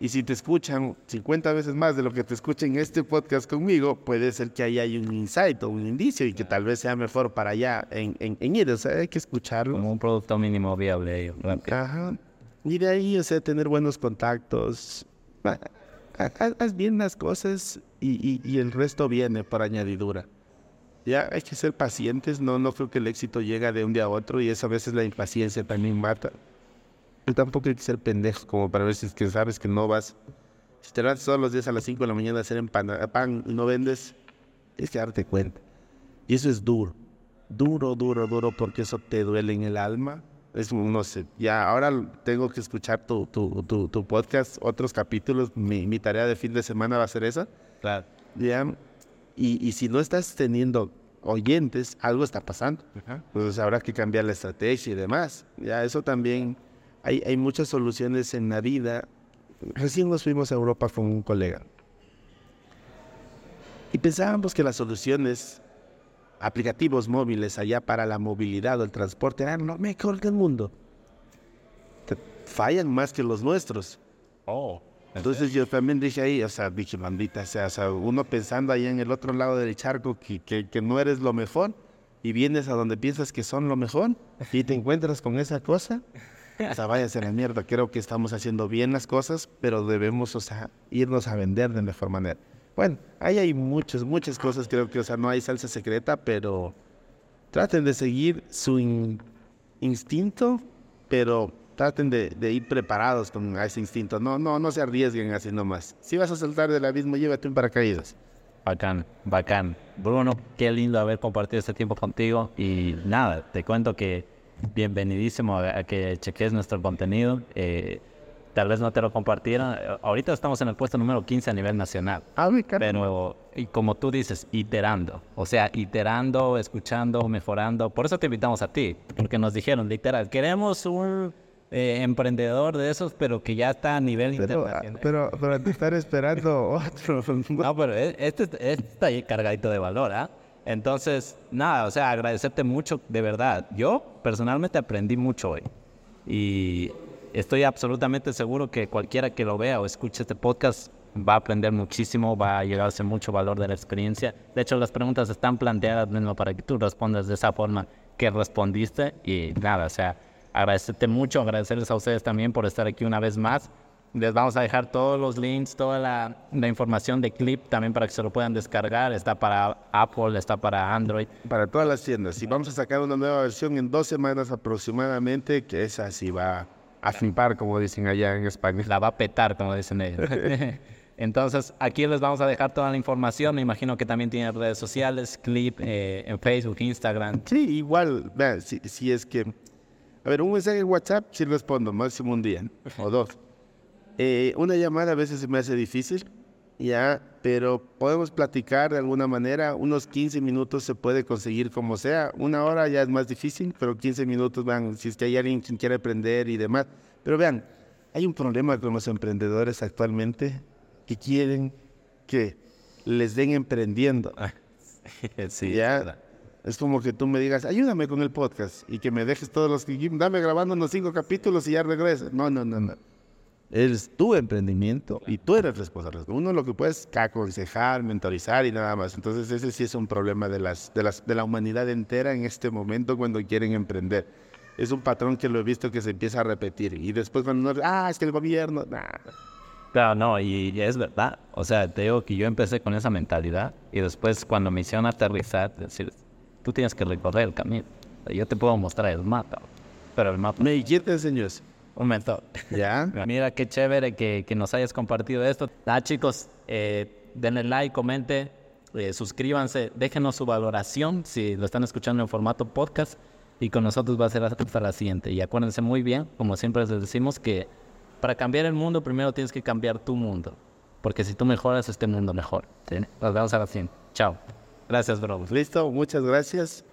Y si te escuchan 50 veces más de lo que te escuchen en este podcast conmigo, puede ser que ahí hay un insight o un indicio y que tal vez sea mejor para allá en, en, en ir. O sea, hay que escucharlo. Como un producto mínimo viable. rápido. Ajá. Y de ahí, o sea, tener buenos contactos. Ha- Haz, haz bien las cosas y, y- y el resto viene por añadidura. Ya hay que ser pacientes, no, no creo que el éxito llega de un día a otro y eso a veces la impaciencia también mata. Tampoco hay que ser pendejo como para ver si es que sabes que no vas. Si te levantas todos los días a las 5 de la mañana a hacer empana- pan y no vendes, tienes que darte cuenta. Y eso es duro, duro, duro, duro, porque eso te duele en el alma. Es, no sé, ya ahora tengo que escuchar tu, tu, tu, tu podcast, otros capítulos. Mi, mi tarea de fin de semana va a ser esa. Claro. Ya. Y, y si no estás teniendo oyentes, algo está pasando. Pues habrá que cambiar la estrategia y demás. Ya, eso también. Hay, hay muchas soluciones en la vida. Recién nos fuimos a Europa con un colega. Y pensábamos que las soluciones, aplicativos móviles allá para la movilidad o el transporte, eran lo mejor del mundo. Fallan más que los nuestros. Oh. Entonces yo también dije ahí, o sea, dije, maldita sea, o sea, uno pensando ahí en el otro lado del charco que, que, que no eres lo mejor y vienes a donde piensas que son lo mejor y te encuentras con esa cosa. O sea, váyase a la mierda, creo que estamos haciendo bien las cosas, pero debemos, o sea, irnos a vender de mejor manera. Bueno, ahí hay muchas, muchas cosas, creo que, o sea, no hay salsa secreta, pero traten de seguir su in- instinto, pero traten de, de ir preparados con ese instinto. No, no, no se arriesguen así nomás. Si vas a saltar del abismo, llévate un paracaídas. Bacán, bacán. Bruno, qué lindo haber compartido este tiempo contigo. Y nada, te cuento que bienvenidísimo a, que cheques nuestro contenido. Eh, tal vez no te lo compartieron. Ahorita estamos en el puesto número 15 a nivel nacional. Ah, mi cara. Pero, y como tú dices, iterando. O sea, iterando, escuchando, mejorando. Por eso te invitamos a ti. Porque nos dijeron, literal, queremos un eh, emprendedor de esos, pero que ya está a nivel Pero, ah, internacional. pero, pero te estar esperando otro. No, pero e- este, este está ahí cargadito de valor, ¿ah? Entonces, nada, o sea, agradecerte mucho, de verdad. Yo personalmente aprendí mucho hoy. Y estoy absolutamente seguro que cualquiera que lo vea o escuche este podcast va a aprender muchísimo, va a llegarse mucho valor de la experiencia. De hecho, las preguntas están planteadas mismo para que tú respondas de esa forma que respondiste. Y nada, o sea, agradecerte mucho, agradecerles a ustedes también por estar aquí una vez más. Les vamos a dejar todos los links, toda la, la información de Clip también para que se lo puedan descargar. Está para Apple, está para Android. Para todas las tiendas. Y vamos a sacar una nueva versión en dos semanas aproximadamente, que esa sí va a flipar, como dicen allá en España. La va a petar, como dicen ellos. Entonces, aquí les vamos a dejar toda la información. Me imagino que también tienen redes sociales, Clip eh, en Facebook, Instagram. Sí, igual, si, si es que... A ver, un mensaje en WhatsApp sí respondo, máximo un día o dos. Eh, una llamada a veces se me hace difícil, ya, pero podemos platicar de alguna manera. Unos 15 minutos se puede conseguir como sea. Una hora ya es más difícil, pero 15 minutos, vean, si es que hay alguien quien quiere aprender y demás. Pero vean, hay un problema con los emprendedores actualmente que quieren que les den emprendiendo. sí, ya. Es como que tú me digas, ayúdame con el podcast y que me dejes todos los que dame grabando unos cinco capítulos y ya regreses. No, no, no, no. Es tu emprendimiento y tú eres responsable. Uno lo que puedes es aconsejar, mentorizar y nada más. Entonces ese sí es un problema de, las, de, las, de la humanidad entera en este momento cuando quieren emprender. Es un patrón que lo he visto que se empieza a repetir. Y después cuando uno, ah, es que el gobierno, nah. Claro, no, y, es verdad. O sea, te digo que yo empecé con esa mentalidad y después cuando me hicieron aterrizar, decir, tú tienes que recorrer el camino. Yo te puedo mostrar el mapa, pero el mapa ¿Y quién te enseñó eso? Un mentor. ¿Ya? Mira qué chévere que, que nos hayas compartido esto. Ah, chicos, eh, denle like, comente, eh, suscríbanse, déjenos su valoración si lo están escuchando en formato podcast y con nosotros va a ser hasta la siguiente. Y acuérdense muy bien, como siempre les decimos, que para cambiar el mundo primero tienes que cambiar tu mundo. Porque si tú mejoras, este mundo mejor. ¿sí? Nos vemos a la siguiente. Chao. Gracias, bro. Listo, muchas gracias.